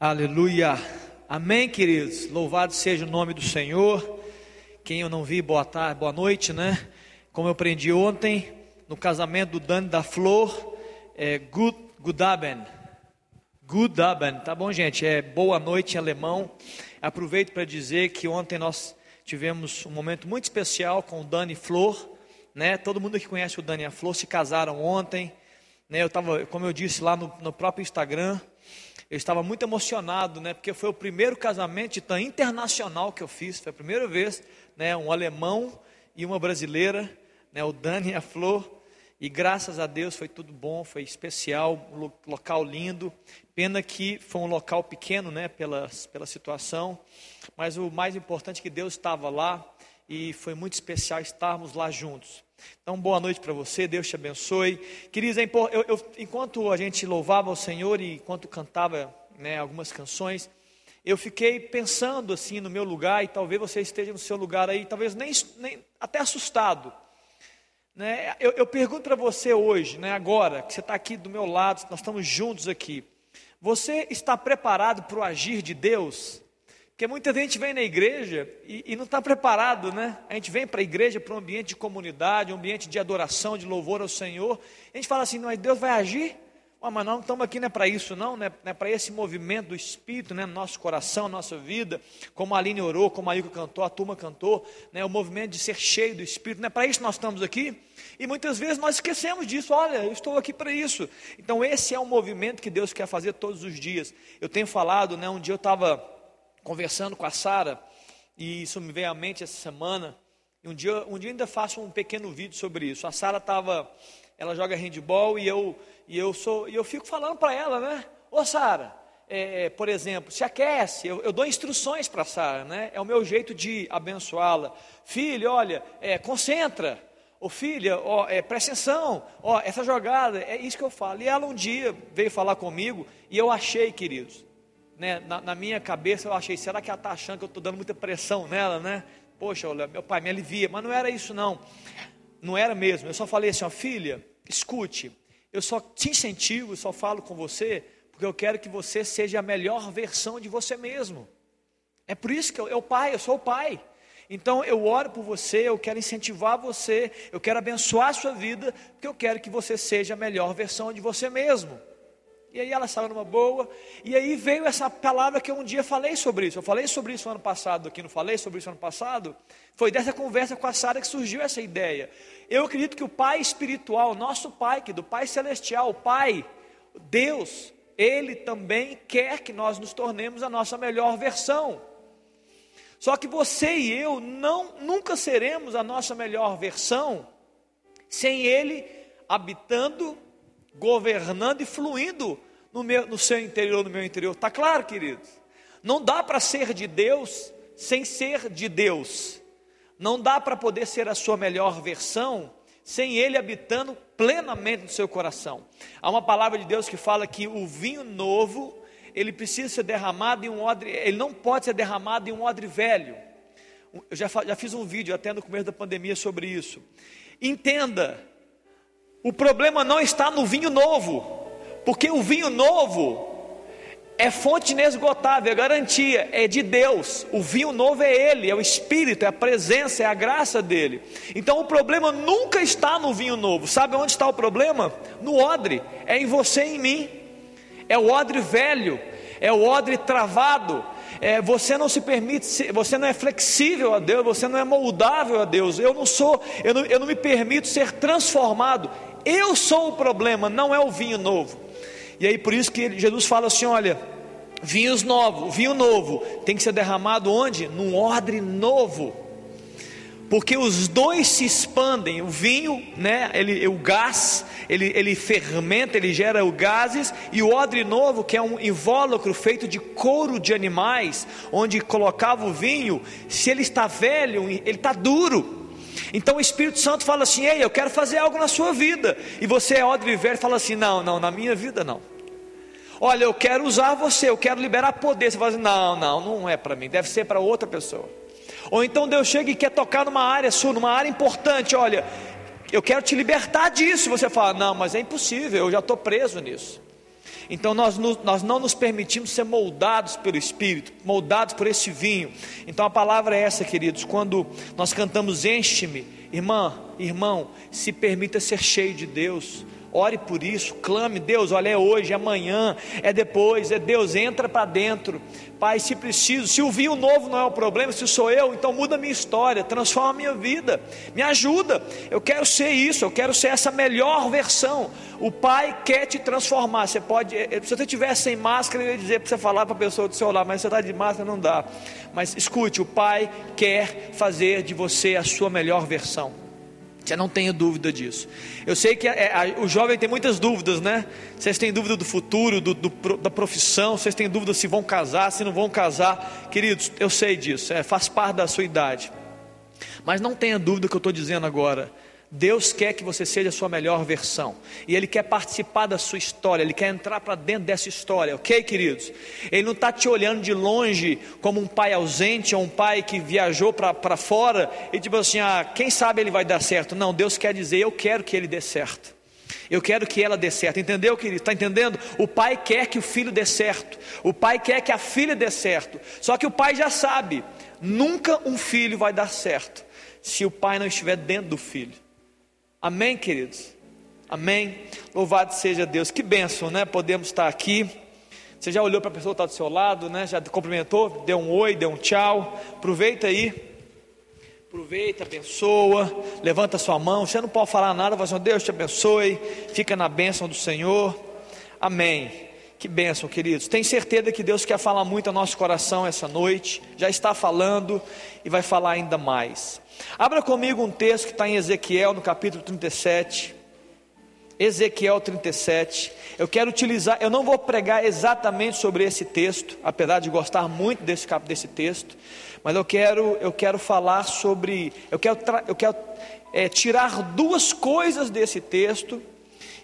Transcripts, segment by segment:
Aleluia. Amém, queridos. Louvado seja o nome do Senhor. Quem eu não vi, boa tarde, boa noite, né? Como eu aprendi ontem, no casamento do Dani da Flor, é Good, Gudaben. Gudaben, tá bom, gente? É boa noite em alemão. Aproveito para dizer que ontem nós tivemos um momento muito especial com o Dani Flor, né? Todo mundo que conhece o Dani e a Flor se casaram ontem, né? Eu estava, como eu disse lá no, no próprio Instagram, eu estava muito emocionado, né? Porque foi o primeiro casamento tão internacional que eu fiz. Foi a primeira vez, né? Um alemão e uma brasileira, né? O Dani e a Flor. E graças a Deus foi tudo bom, foi especial, um local lindo. Pena que foi um local pequeno, né? Pela, pela situação. Mas o mais importante é que Deus estava lá e foi muito especial estarmos lá juntos. Então, boa noite para você, Deus te abençoe. Queridos, é eu, eu, enquanto a gente louvava o Senhor e enquanto cantava né, algumas canções, eu fiquei pensando assim no meu lugar, e talvez você esteja no seu lugar aí, talvez nem, nem até assustado. Né? Eu, eu pergunto para você hoje, né, agora, que você está aqui do meu lado, nós estamos juntos aqui. Você está preparado para o agir de Deus? Porque muita gente vem na igreja e, e não está preparado, né? A gente vem para a igreja, para um ambiente de comunidade, um ambiente de adoração, de louvor ao Senhor. A gente fala assim, não, Deus vai agir? Oh, mas nós não estamos aqui não é para isso, não, não é, é para esse movimento do Espírito, né, no nosso coração, nossa vida, como a Aline orou, como a Ilka cantou, a turma cantou, né, o movimento de ser cheio do Espírito, não é para isso que nós estamos aqui? E muitas vezes nós esquecemos disso, olha, eu estou aqui para isso. Então esse é um movimento que Deus quer fazer todos os dias. Eu tenho falado, né, um dia eu estava conversando com a Sara, e isso me veio à mente essa semana. E um dia, um dia ainda faço um pequeno vídeo sobre isso. A Sara estava, ela joga handball e eu, e eu sou, e eu fico falando para ela, né? Ô Sara, é, é, por exemplo, se aquece, eu, eu dou instruções para a Sara, né? É o meu jeito de abençoá-la. Filho, olha, é, concentra. Ô filha, ó, é, presta atenção, ó, essa jogada, é isso que eu falo. E ela um dia veio falar comigo e eu achei, queridos, né, na, na, minha cabeça eu achei, será que ela está achando que eu estou dando muita pressão nela, né? Poxa, meu pai me alivia, mas não era isso não, não era mesmo, eu só falei assim, ó, filha, escute, eu só te incentivo, só falo com você, porque eu quero que você seja a melhor versão de você mesmo, é por isso que eu, eu pai, eu sou o pai, então eu oro por você, eu quero incentivar você, eu quero abençoar a sua vida, porque eu quero que você seja a melhor versão de você mesmo. E aí ela saiu numa boa. E aí veio essa palavra que eu um dia falei sobre isso. Eu falei sobre isso ano passado aqui, não falei sobre isso ano passado? Foi dessa conversa com a Sara que surgiu essa ideia. Eu acredito que o Pai espiritual, nosso Pai, que do Pai celestial, o Pai, Deus, Ele também quer que nós nos tornemos a nossa melhor versão. Só que você e eu não nunca seremos a nossa melhor versão sem Ele habitando governando e fluindo no, meu, no seu interior, no meu interior. Está claro, queridos? Não dá para ser de Deus sem ser de Deus. Não dá para poder ser a sua melhor versão sem Ele habitando plenamente no seu coração. Há uma palavra de Deus que fala que o vinho novo ele precisa ser derramado em um odre, ele não pode ser derramado em um odre velho. Eu já, já fiz um vídeo até no começo da pandemia sobre isso. Entenda, o problema não está no vinho novo, porque o vinho novo é fonte inesgotável, é garantia, é de Deus. O vinho novo é Ele, é o Espírito, é a presença, é a graça dele. Então o problema nunca está no vinho novo. Sabe onde está o problema? No odre, é em você e em mim. É o odre velho, é o odre travado, é, você não se permite, você não é flexível a Deus, você não é moldável a Deus. Eu não sou, eu não, eu não me permito ser transformado. Eu sou o problema, não é o vinho novo. E aí por isso que Jesus fala assim: olha, vinhos novos, vinho novo tem que ser derramado onde? Num odre novo. Porque os dois se expandem, o vinho, né, ele, o gás, ele, ele fermenta, ele gera o gases, e o odre novo, que é um invólucro feito de couro de animais, onde colocava o vinho, se ele está velho, ele está duro, então o Espírito Santo fala assim: Ei, eu quero fazer algo na sua vida. E você é odre velho fala assim: Não, não, na minha vida não. Olha, eu quero usar você, eu quero liberar poder. Você fala assim: Não, não, não é para mim, deve ser para outra pessoa. Ou então Deus chega e quer tocar numa área sua, numa área importante. Olha, eu quero te libertar disso. Você fala: Não, mas é impossível, eu já estou preso nisso. Então nós, nós não nos permitimos ser moldados pelo Espírito, moldados por esse vinho. Então a palavra é essa, queridos, quando nós cantamos enche-me, irmã, irmão, se permita ser cheio de Deus. Ore por isso, clame, Deus, olha, é hoje, é amanhã, é depois, é Deus, entra para dentro. Pai, se preciso, se o vinho novo não é o problema, se sou eu, então muda a minha história, transforma a minha vida, me ajuda. Eu quero ser isso, eu quero ser essa melhor versão. O Pai quer te transformar. Você pode, eh, se você estiver sem máscara, eu ia dizer para você falar para a pessoa do seu lado, mas você está de máscara, não dá. Mas escute, o Pai quer fazer de você a sua melhor versão. Você não tenha dúvida disso. Eu sei que é, a, o jovem tem muitas dúvidas, né? Vocês têm dúvida do futuro, do, do, da profissão, vocês têm dúvida se vão casar, se não vão casar. Queridos, eu sei disso, é, faz parte da sua idade. Mas não tenha dúvida que eu estou dizendo agora. Deus quer que você seja a sua melhor versão, e Ele quer participar da sua história, Ele quer entrar para dentro dessa história, ok, queridos? Ele não está te olhando de longe como um pai ausente, ou um pai que viajou para fora, e tipo assim, ah, quem sabe ele vai dar certo? Não, Deus quer dizer, eu quero que ele dê certo. Eu quero que ela dê certo, entendeu, querido? Está entendendo? O pai quer que o filho dê certo, o pai quer que a filha dê certo, só que o pai já sabe, nunca um filho vai dar certo, se o pai não estiver dentro do filho. Amém, queridos? Amém. Louvado seja Deus. Que bênção, né? Podemos estar aqui. Você já olhou para a pessoa que está do seu lado, né? Já cumprimentou, deu um oi, deu um tchau. Aproveita aí. Aproveita, abençoa, levanta sua mão. Você não pode falar nada, mas assim, Deus te abençoe. Fica na bênção do Senhor. Amém. Que bênção, queridos. Tem certeza que Deus quer falar muito ao nosso coração essa noite. Já está falando e vai falar ainda mais. Abra comigo um texto que está em Ezequiel, no capítulo 37. Ezequiel 37. Eu quero utilizar, eu não vou pregar exatamente sobre esse texto, apesar de gostar muito desse, desse texto, mas eu quero, eu quero falar sobre, eu quero, eu quero é, tirar duas coisas desse texto,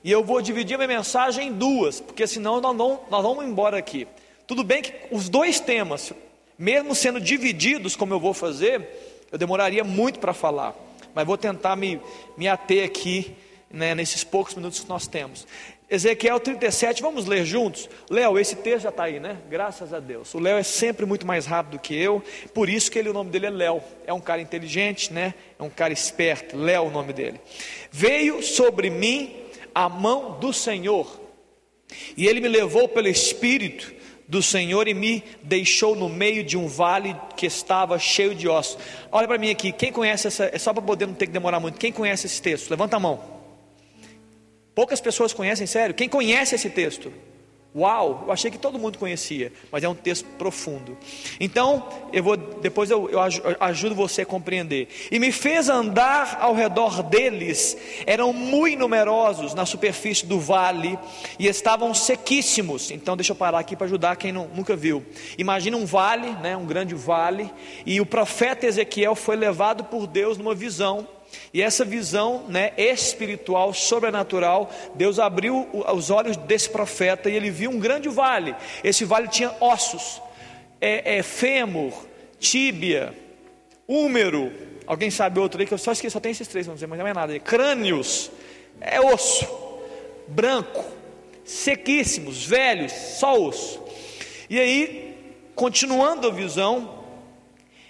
e eu vou dividir minha mensagem em duas, porque senão nós, não, nós vamos embora aqui. Tudo bem que os dois temas, mesmo sendo divididos, como eu vou fazer, eu demoraria muito para falar, mas vou tentar me, me ater aqui, né, nesses poucos minutos que nós temos. Ezequiel 37, vamos ler juntos? Léo, esse texto já está aí, né? Graças a Deus. O Léo é sempre muito mais rápido que eu, por isso que ele, o nome dele é Léo. É um cara inteligente, né? É um cara esperto. Léo, o nome dele. Veio sobre mim a mão do Senhor, e ele me levou pelo Espírito do Senhor e me deixou no meio de um vale que estava cheio de ossos. Olha para mim aqui, quem conhece essa, é só para poder não ter que demorar muito. Quem conhece esse texto? Levanta a mão. Poucas pessoas conhecem, sério. Quem conhece esse texto? Uau, eu achei que todo mundo conhecia, mas é um texto profundo. Então, eu vou depois eu, eu ajudo você a compreender. E me fez andar ao redor deles, eram muito numerosos na superfície do vale e estavam sequíssimos. Então, deixa eu parar aqui para ajudar quem não, nunca viu. Imagina um vale, né, um grande vale, e o profeta Ezequiel foi levado por Deus numa visão e essa visão né, espiritual, sobrenatural, Deus abriu os olhos desse profeta e ele viu um grande vale. Esse vale tinha ossos, é, é fêmur, tíbia, úmero. Alguém sabe outro aí que eu só esqueci, só tem esses três, não mas não é nada. Crânios, é osso, branco, sequíssimos, velhos, só osso. E aí, continuando a visão,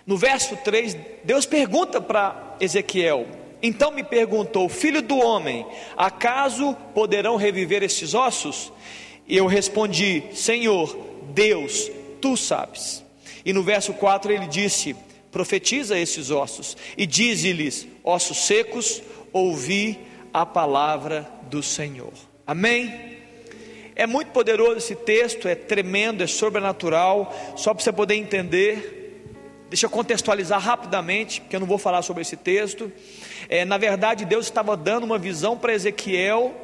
no verso 3, Deus pergunta para Ezequiel: Então me perguntou, filho do homem, acaso poderão reviver estes ossos? E eu respondi: Senhor, Deus, tu sabes. E no verso 4 ele disse: Profetiza esses ossos e dize-lhes: Ossos secos, ouvi a palavra do Senhor. Amém? É muito poderoso esse texto, é tremendo, é sobrenatural, só para você poder entender. Deixa eu contextualizar rapidamente, porque eu não vou falar sobre esse texto. É, na verdade, Deus estava dando uma visão para Ezequiel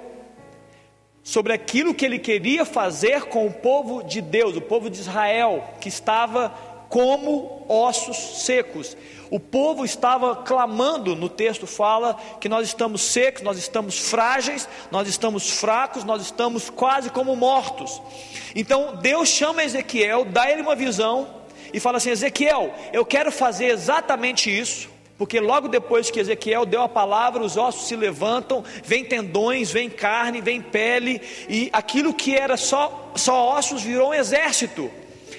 sobre aquilo que ele queria fazer com o povo de Deus, o povo de Israel, que estava como ossos secos. O povo estava clamando, no texto fala que nós estamos secos, nós estamos frágeis, nós estamos fracos, nós estamos quase como mortos. Então Deus chama Ezequiel, dá ele uma visão e fala assim: Ezequiel, eu quero fazer exatamente isso, Porque logo depois que Ezequiel deu a palavra, os ossos se levantam, vem tendões, vem carne, vem pele, e aquilo que era só, só ossos virou um exército.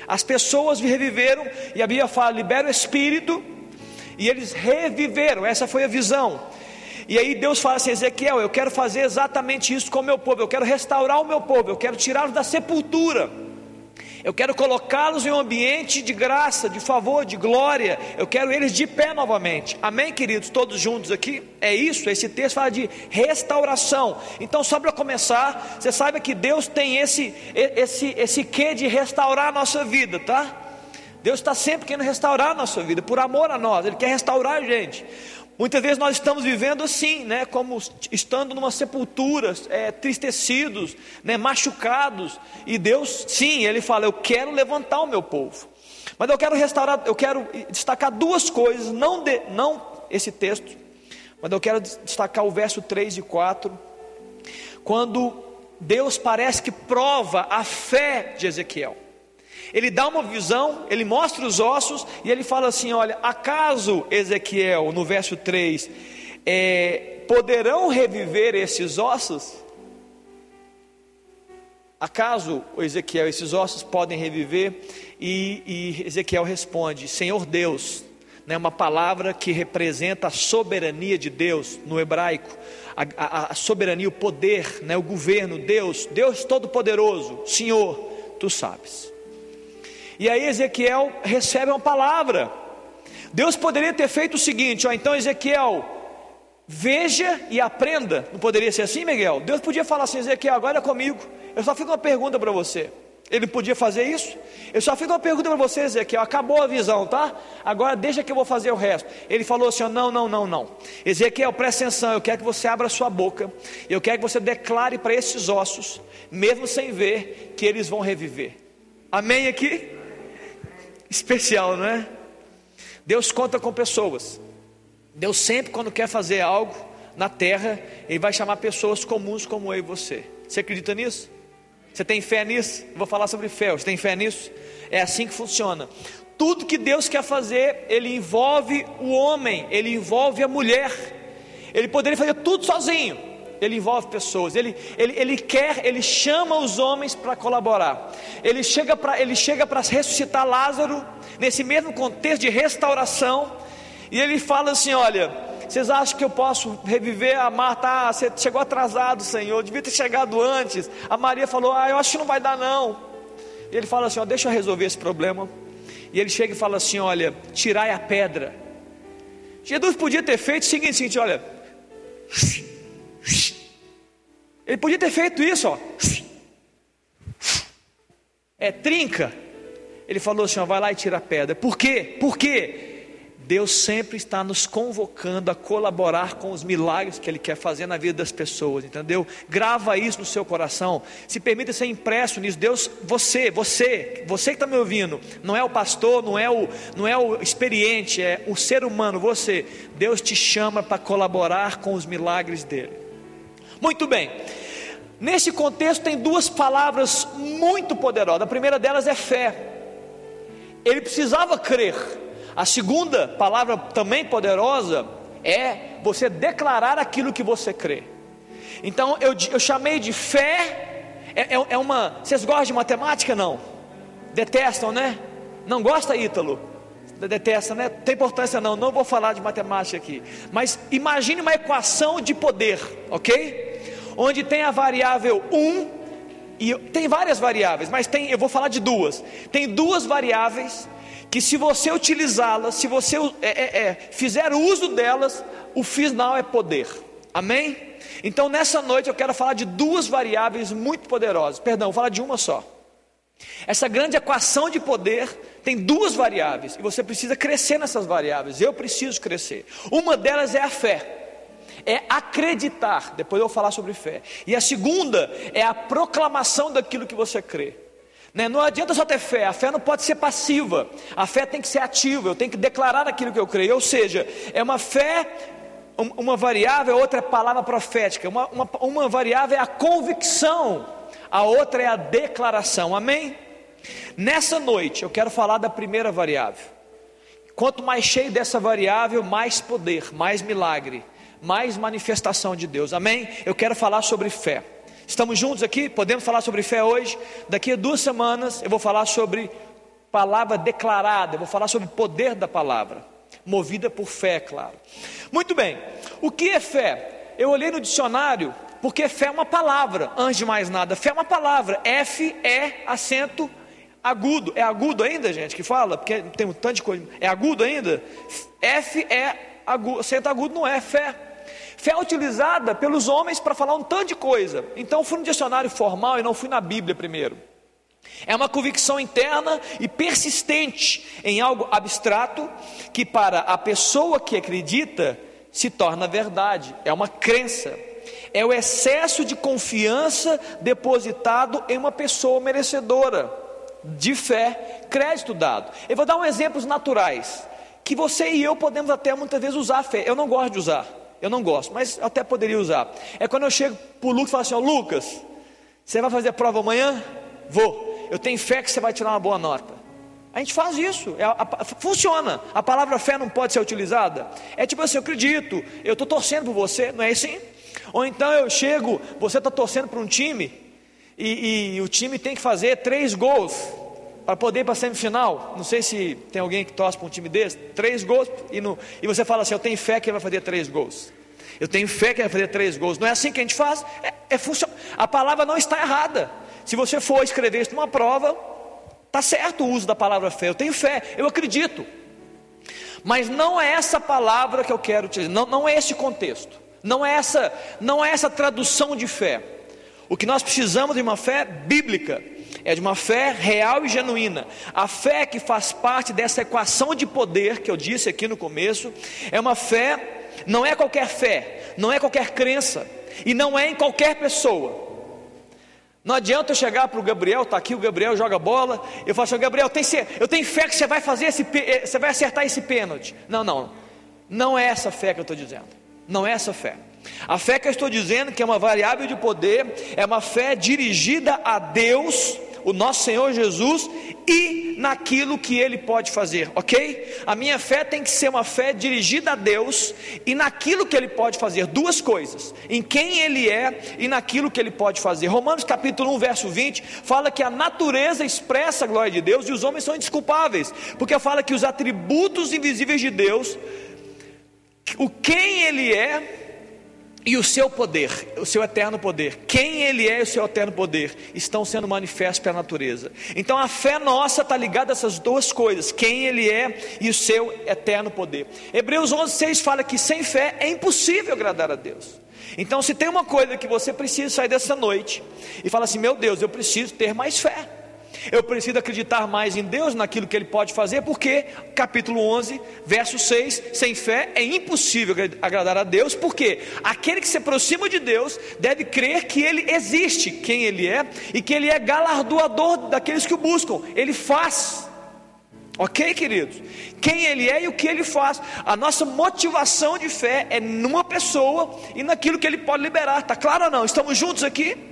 As pessoas reviveram, e a Bíblia fala: libera o espírito, e eles reviveram, essa foi a visão. E aí Deus fala assim: Ezequiel, eu quero fazer exatamente isso com o meu povo, eu quero restaurar o meu povo, eu quero tirá-los da sepultura. Eu quero colocá-los em um ambiente de graça, de favor, de glória. Eu quero eles de pé novamente. Amém, queridos? Todos juntos aqui? É isso. Esse texto fala de restauração. Então, só para começar, você sabe que Deus tem esse, esse, esse quê de restaurar a nossa vida, tá? Deus está sempre querendo restaurar a nossa vida, por amor a nós, Ele quer restaurar a gente. Muitas vezes nós estamos vivendo assim, né, como estando numa sepultura, é, tristecidos, né, machucados, e Deus, sim, Ele fala: Eu quero levantar o meu povo, mas eu quero restaurar, eu quero destacar duas coisas, não, de, não esse texto, mas eu quero destacar o verso 3 e 4, quando Deus parece que prova a fé de Ezequiel. Ele dá uma visão, ele mostra os ossos e ele fala assim: Olha, acaso Ezequiel, no verso 3, é, poderão reviver esses ossos? Acaso, Ezequiel, esses ossos podem reviver? E, e Ezequiel responde: Senhor Deus, né, uma palavra que representa a soberania de Deus no hebraico, a, a, a soberania, o poder, né, o governo, Deus, Deus Todo-Poderoso, Senhor, tu sabes. E aí Ezequiel recebe uma palavra. Deus poderia ter feito o seguinte: ó, então Ezequiel, veja e aprenda. Não poderia ser assim, Miguel? Deus podia falar assim: Ezequiel, agora é comigo. Eu só fiz uma pergunta para você. Ele podia fazer isso? Eu só fiz uma pergunta para você, Ezequiel. Acabou a visão, tá? Agora deixa que eu vou fazer o resto. Ele falou assim: não, não, não, não. Ezequiel, presta atenção. Eu quero que você abra sua boca. Eu quero que você declare para esses ossos, mesmo sem ver, que eles vão reviver. Amém aqui? Especial, não é? Deus conta com pessoas. Deus sempre, quando quer fazer algo na terra, Ele vai chamar pessoas comuns como eu e você. Você acredita nisso? Você tem fé nisso? vou falar sobre fé. Você tem fé nisso? É assim que funciona. Tudo que Deus quer fazer, Ele envolve o homem, Ele envolve a mulher. Ele poderia fazer tudo sozinho ele envolve pessoas, ele, ele, ele quer, ele chama os homens para colaborar. Ele chega para ressuscitar Lázaro nesse mesmo contexto de restauração, e ele fala assim: olha, vocês acham que eu posso reviver a Marta? Ah, você chegou atrasado, Senhor, devia ter chegado antes. A Maria falou: Ah, eu acho que não vai dar, não. E ele fala assim: ó, deixa eu resolver esse problema. E ele chega e fala assim: Olha, tirai a pedra. Jesus podia ter feito o seguinte olha, ele podia ter feito isso, ó. É trinca. Ele falou assim: ó, vai lá e tira a pedra. Por quê? Por quê? Deus sempre está nos convocando a colaborar com os milagres que Ele quer fazer na vida das pessoas, entendeu? Grava isso no seu coração, se permita ser impresso nisso. Deus, você, você, você que está me ouvindo, não é o pastor, não é o, não é o experiente, é o ser humano, você. Deus te chama para colaborar com os milagres dele. Muito bem. Nesse contexto tem duas palavras muito poderosas. A primeira delas é fé. Ele precisava crer. A segunda palavra também poderosa é você declarar aquilo que você crê. Então eu, eu chamei de fé. É, é, é uma. Vocês gostam de matemática? Não? Detestam, né? Não gosta, Ítalo? Detesta, né? Tem importância não. Não vou falar de matemática aqui. Mas imagine uma equação de poder, ok? Onde tem a variável 1 e tem várias variáveis, mas tem, eu vou falar de duas. Tem duas variáveis que se você utilizá-las, se você é, é, é, fizer uso delas, o final é poder. Amém? Então nessa noite eu quero falar de duas variáveis muito poderosas. Perdão, vou falar de uma só. Essa grande equação de poder tem duas variáveis e você precisa crescer nessas variáveis. Eu preciso crescer. Uma delas é a fé é acreditar, depois eu vou falar sobre fé. E a segunda é a proclamação daquilo que você crê. Né? Não adianta só ter fé, a fé não pode ser passiva, a fé tem que ser ativa, eu tenho que declarar aquilo que eu creio. Ou seja, é uma fé, uma variável, outra é palavra profética, uma, uma, uma variável é a convicção, a outra é a declaração, amém? Nessa noite eu quero falar da primeira variável. Quanto mais cheio dessa variável, mais poder, mais milagre, mais manifestação de Deus. Amém? Eu quero falar sobre fé. Estamos juntos aqui? Podemos falar sobre fé hoje? Daqui a duas semanas eu vou falar sobre palavra declarada, eu vou falar sobre o poder da palavra, movida por fé, claro. Muito bem, o que é fé? Eu olhei no dicionário, porque fé é uma palavra, antes de mais nada, fé é uma palavra, F é acento agudo, é agudo ainda, gente, que fala, porque tem um tanto de coisa, é agudo ainda? F é agudo, acento agudo não é fé. Fé é utilizada pelos homens para falar um tanto de coisa. Então fui no dicionário formal e não fui na Bíblia primeiro. É uma convicção interna e persistente em algo abstrato que, para a pessoa que acredita, se torna verdade. É uma crença. É o excesso de confiança depositado em uma pessoa merecedora de fé, crédito dado. Eu vou dar um exemplos naturais que você e eu podemos até muitas vezes usar a fé. Eu não gosto de usar, eu não gosto, mas até poderia usar. É quando eu chego para o Lucas e falo assim: ó, Lucas, você vai fazer a prova amanhã? Vou eu tenho fé que você vai tirar uma boa nota. A gente faz isso, é, a, funciona. A palavra fé não pode ser utilizada. É tipo assim, eu acredito, eu estou torcendo por você, não é assim? Ou então eu chego, você está torcendo para um time, e, e, o time tem que fazer três gols para poder ir para a semifinal. Não sei se tem alguém que torce para um time desse, três gols, e, no, e você fala assim: Eu tenho fé que ele vai fazer três gols. Eu tenho fé que ele vai fazer três gols. Não é assim que a gente faz? É, é A palavra não está errada. Se você for escrever isso numa prova, tá certo o uso da palavra fé. Eu tenho fé, eu acredito. Mas não é essa palavra que eu quero utilizar, não, não é esse contexto, não é essa, não é essa tradução de fé. O que nós precisamos de uma fé bíblica, é de uma fé real e genuína. A fé que faz parte dessa equação de poder que eu disse aqui no começo, é uma fé, não é qualquer fé, não é qualquer crença, e não é em qualquer pessoa. Não adianta eu chegar para o Gabriel, está aqui o Gabriel, joga bola, eu falo assim, Gabriel, tem, eu tenho fé que você vai fazer esse, eh, você vai acertar esse pênalti. Não, não, não é essa fé que eu estou dizendo, não é essa fé. A fé que eu estou dizendo, que é uma variável de poder, é uma fé dirigida a Deus, o nosso Senhor Jesus e naquilo que Ele pode fazer, ok? A minha fé tem que ser uma fé dirigida a Deus e naquilo que Ele pode fazer, duas coisas: em quem Ele é e naquilo que Ele pode fazer. Romanos capítulo 1, verso 20, fala que a natureza expressa a glória de Deus e os homens são indesculpáveis, porque fala que os atributos invisíveis de Deus, o quem Ele é, e o seu poder, o seu eterno poder, quem Ele é e o seu eterno poder, estão sendo manifestos pela natureza. Então a fé nossa está ligada a essas duas coisas, quem Ele é e o seu eterno poder. Hebreus 11,6 fala que sem fé é impossível agradar a Deus. Então, se tem uma coisa que você precisa sair dessa noite e falar assim: meu Deus, eu preciso ter mais fé. Eu preciso acreditar mais em Deus, naquilo que Ele pode fazer, porque, capítulo 11, verso 6, sem fé é impossível agradar a Deus, porque aquele que se aproxima de Deus deve crer que Ele existe, quem Ele é, e que Ele é galardoador daqueles que o buscam, Ele faz. Ok, queridos? Quem Ele é e o que Ele faz. A nossa motivação de fé é numa pessoa e naquilo que Ele pode liberar. Está claro ou não? Estamos juntos aqui?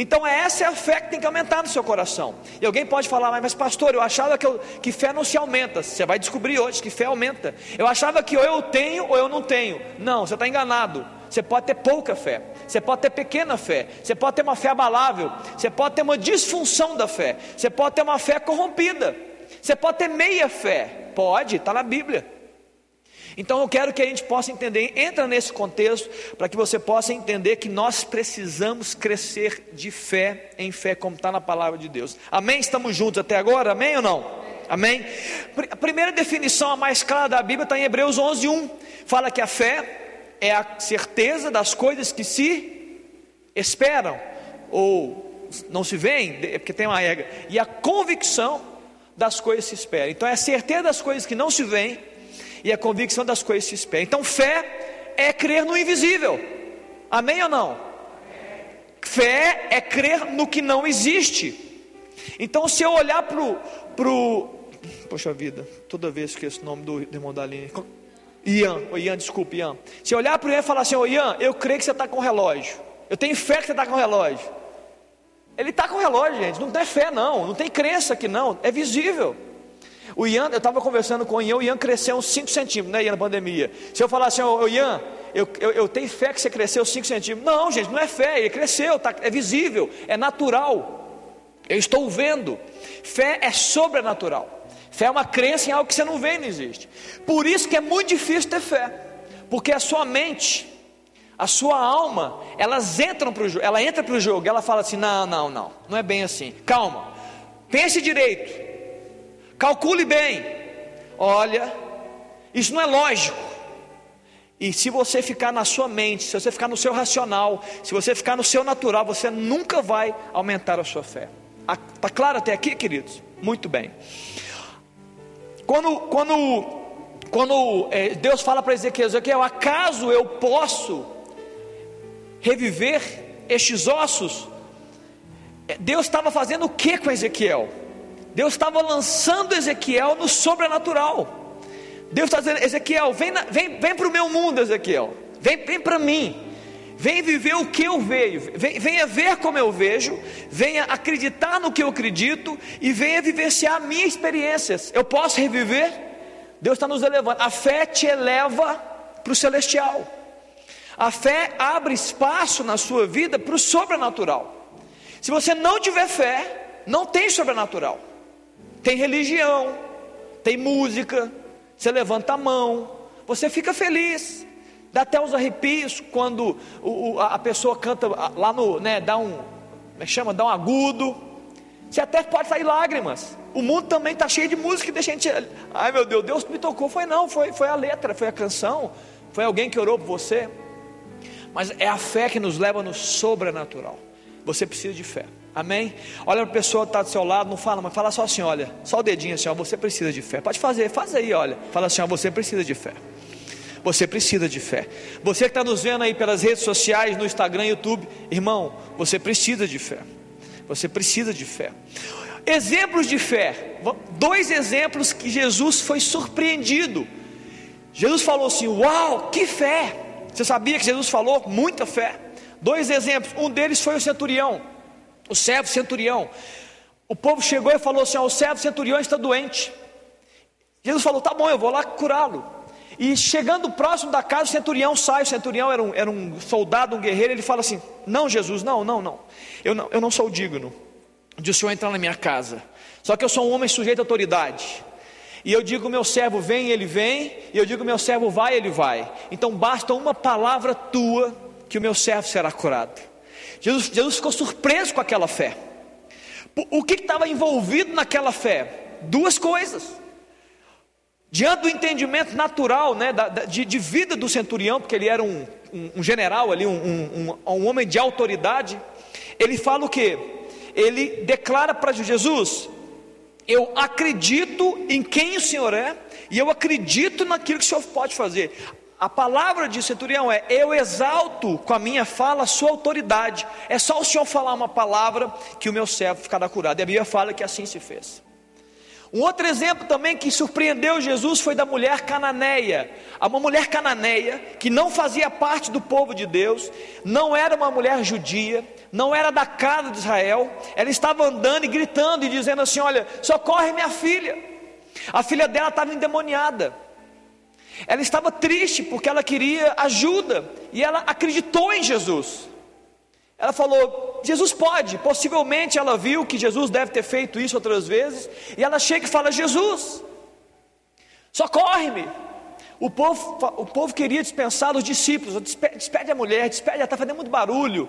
Então essa é a fé que tem que aumentar no seu coração. E alguém pode falar, mas pastor, eu achava que, eu, que fé não se aumenta. Você vai descobrir hoje que fé aumenta. Eu achava que ou eu tenho ou eu não tenho. Não, você está enganado. Você pode ter pouca fé, você pode ter pequena fé, você pode ter uma fé abalável, você pode ter uma disfunção da fé, você pode ter uma fé corrompida, você pode ter meia fé. Pode, está na Bíblia. Então eu quero que a gente possa entender, entra nesse contexto, para que você possa entender que nós precisamos crescer de fé em fé, como está na palavra de Deus. Amém? Estamos juntos até agora? Amém ou não? Amém? A primeira definição, a mais clara da Bíblia, está em Hebreus 11, 1. Fala que a fé é a certeza das coisas que se esperam, ou não se veem, é porque tem uma regra, e a convicção das coisas que se esperam. Então é a certeza das coisas que não se veem e a convicção das coisas se espera. Então, fé é crer no invisível. Amém ou não? Fé é crer no que não existe. Então, se eu olhar para o. Pro... Poxa vida, toda vez que esse nome do irmão da. Ian, oh, Ian, desculpe, Ian. Se eu olhar para o Ian e falar assim: oh, Ian, eu creio que você está com relógio. Eu tenho fé que você está com relógio. Ele está com relógio, gente. Não tem fé, não. Não tem crença aqui, não. É visível. O Ian, eu estava conversando com o Ian, o Ian cresceu uns 5 centímetros, né, Ian, na pandemia. Se eu falar assim, ô, Ian, eu, eu, eu, tenho fé que você cresceu 5 centímetros. Não, gente, não é fé, ele cresceu, tá, é visível, é natural. Eu estou vendo. Fé é sobrenatural. Fé é uma crença em algo que você não vê e não existe. Por isso que é muito difícil ter fé. Porque a sua mente, a sua alma, elas entram pro, ela entra para o jogo, ela fala assim: não, não, não, não é bem assim. Calma, pense direito. Calcule bem. Olha, isso não é lógico. E se você ficar na sua mente, se você ficar no seu racional, se você ficar no seu natural, você nunca vai aumentar a sua fé. Está claro até aqui, queridos? Muito bem. Quando, quando, quando é, Deus fala para Ezequiel, Ezequiel, acaso eu posso reviver estes ossos? É, Deus estava fazendo o que com Ezequiel? Deus estava lançando Ezequiel no sobrenatural. Deus está dizendo: Ezequiel, vem, vem, vem para o meu mundo, Ezequiel, vem, vem para mim. Vem viver o que eu vejo, venha ver como eu vejo, venha acreditar no que eu acredito e venha vivenciar a minha experiências. Eu posso reviver? Deus está nos elevando. A fé te eleva para o celestial. A fé abre espaço na sua vida para o sobrenatural. Se você não tiver fé, não tem sobrenatural. Tem religião, tem música, você levanta a mão, você fica feliz, dá até uns arrepios quando a pessoa canta lá no, né, dá um, é chama, dá um agudo, você até pode sair lágrimas. O mundo também está cheio de música que deixa a gente, ai meu Deus, Deus me tocou, foi não, foi, foi a letra, foi a canção, foi alguém que orou por você, mas é a fé que nos leva no sobrenatural. Você precisa de fé. Amém? Olha para a pessoa que está do seu lado, não fala, mas fala só assim: olha, só o dedinho assim, ó, você precisa de fé. Pode fazer, faz aí, olha. Fala assim: ó, você precisa de fé. Você precisa de fé. Você que está nos vendo aí pelas redes sociais, no Instagram, YouTube, irmão, você precisa de fé. Você precisa de fé. Exemplos de fé. Dois exemplos que Jesus foi surpreendido. Jesus falou assim: Uau, que fé! Você sabia que Jesus falou muita fé? Dois exemplos. Um deles foi o centurião o servo centurião. O povo chegou e falou assim: O servo centurião está doente. Jesus falou: Tá bom, eu vou lá curá-lo. E chegando próximo da casa, o centurião sai. O centurião era um, era um soldado, um guerreiro. Ele fala assim: Não, Jesus, não, não, não. Eu não, eu não sou digno de o senhor entrar na minha casa. Só que eu sou um homem sujeito à autoridade. E eu digo meu servo vem, ele vem, e eu digo meu servo vai, ele vai. Então basta uma palavra tua que o meu servo será curado. Jesus, Jesus ficou surpreso com aquela fé. O que estava envolvido naquela fé? Duas coisas. Diante do entendimento natural né, da, de, de, vida do centurião, porque ele era um, um, um general ali, um, um, homem de autoridade, ele fala o que? Ele declara para Jesus: Eu acredito em quem o Senhor é, e eu acredito naquilo que o Senhor pode fazer. A palavra de centurião é: Eu exalto com a minha fala a sua autoridade. É só o Senhor falar uma palavra que o meu servo ficará curado. E a Bíblia fala que assim se fez. Um outro exemplo também que surpreendeu Jesus foi da mulher cananeia. Uma mulher cananeia que não fazia parte do povo de Deus, não era uma mulher judia, não era da casa de Israel. Ela estava andando e gritando e dizendo assim: Olha, socorre minha filha. A filha dela estava endemoniada. Ela estava triste porque ela queria ajuda e ela acreditou em Jesus. Ela falou: Jesus pode. Possivelmente ela viu que Jesus deve ter feito isso outras vezes. E ela chega e fala: Jesus, socorre-me. O povo, o povo queria dispensar os discípulos. Despede a mulher, despede, ela está fazendo muito barulho.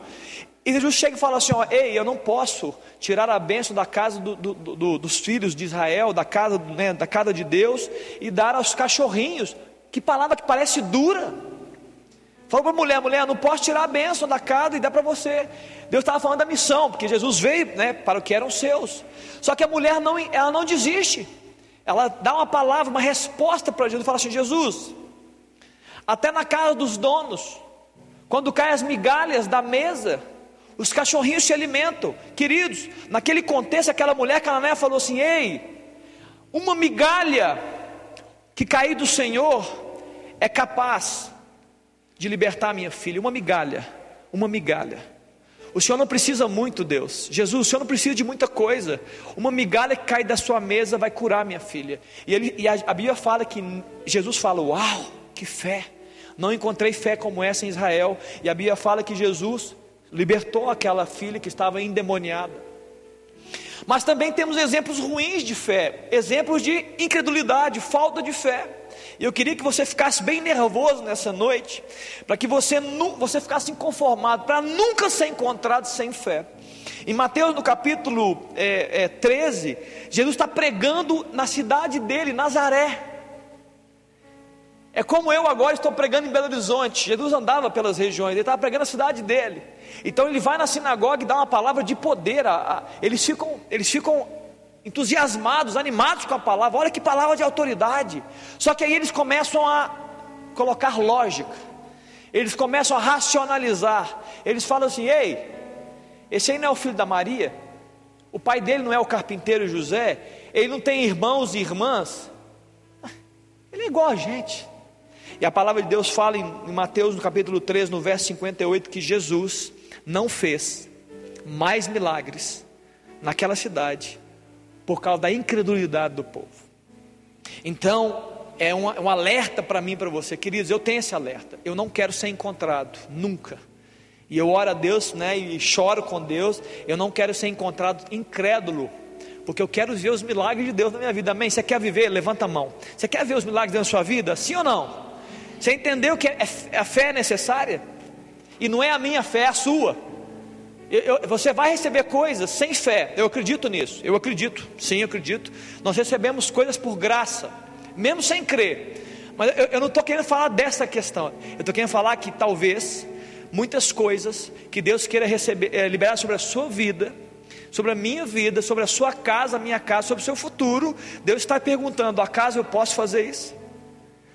E Jesus chega e fala assim: ó, Ei, eu não posso tirar a bênção da casa do, do, do, dos filhos de Israel, da casa, né, da casa de Deus, e dar aos cachorrinhos. Que palavra que parece dura. Falou para a mulher, mulher, não posso tirar a bênção da casa e dar para você. Deus estava falando da missão, porque Jesus veio né, para o que eram seus. Só que a mulher não, ela não desiste. Ela dá uma palavra, uma resposta para Jesus. Fala assim: Jesus, até na casa dos donos, quando caem as migalhas da mesa, os cachorrinhos se alimentam. Queridos, naquele contexto, aquela mulher cananeia falou assim: Ei, uma migalha que cair do Senhor é capaz de libertar minha filha, uma migalha, uma migalha. O Senhor não precisa muito, Deus. Jesus, o Senhor não precisa de muita coisa. Uma migalha que cai da sua mesa vai curar minha filha. E, ele, e a, a Bíblia fala que Jesus fala: Uau, que fé! Não encontrei fé como essa em Israel. E a Bíblia fala que Jesus libertou aquela filha que estava endemoniada. Mas também temos exemplos ruins de fé, exemplos de incredulidade, falta de fé. E eu queria que você ficasse bem nervoso nessa noite, para que você, você ficasse inconformado, para nunca ser encontrado sem fé. Em Mateus no capítulo é, é, 13, Jesus está pregando na cidade dele, Nazaré. É como eu agora estou pregando em Belo Horizonte. Jesus andava pelas regiões, ele estava pregando na cidade dele. Então ele vai na sinagoga e dá uma palavra de poder. A, a, eles, ficam, eles ficam entusiasmados, animados com a palavra. Olha que palavra de autoridade. Só que aí eles começam a colocar lógica. Eles começam a racionalizar. Eles falam assim: ei, esse aí não é o filho da Maria? O pai dele não é o carpinteiro José? Ele não tem irmãos e irmãs? Ele é igual a gente. E a palavra de Deus fala em, Mateus, no capítulo 3, no verso 58, que Jesus não fez mais milagres naquela cidade por causa da incredulidade do povo. Então, é um, um alerta para mim para você, queridos. Eu tenho esse alerta. Eu não quero ser encontrado, nunca. E eu oro a Deus, né, e choro com Deus. Eu não quero ser encontrado incrédulo, porque eu quero ver os milagres de Deus na minha vida. Amém? Você quer viver? Levanta a mão. Você quer ver os milagres na sua vida? Sim ou não? Você entendeu que é, é, a fé é necessária? E não é a minha fé, é a sua. Eu, eu, você vai receber coisas sem fé, eu acredito nisso, eu acredito, sim, eu acredito. Nós recebemos coisas por graça, mesmo sem crer. Mas eu, eu não estou querendo falar dessa questão, eu estou querendo falar que talvez muitas coisas que Deus queira receber, é, liberar sobre a sua vida, sobre a minha vida, sobre a sua casa, a minha casa, sobre o seu futuro, Deus está perguntando: acaso eu posso fazer isso?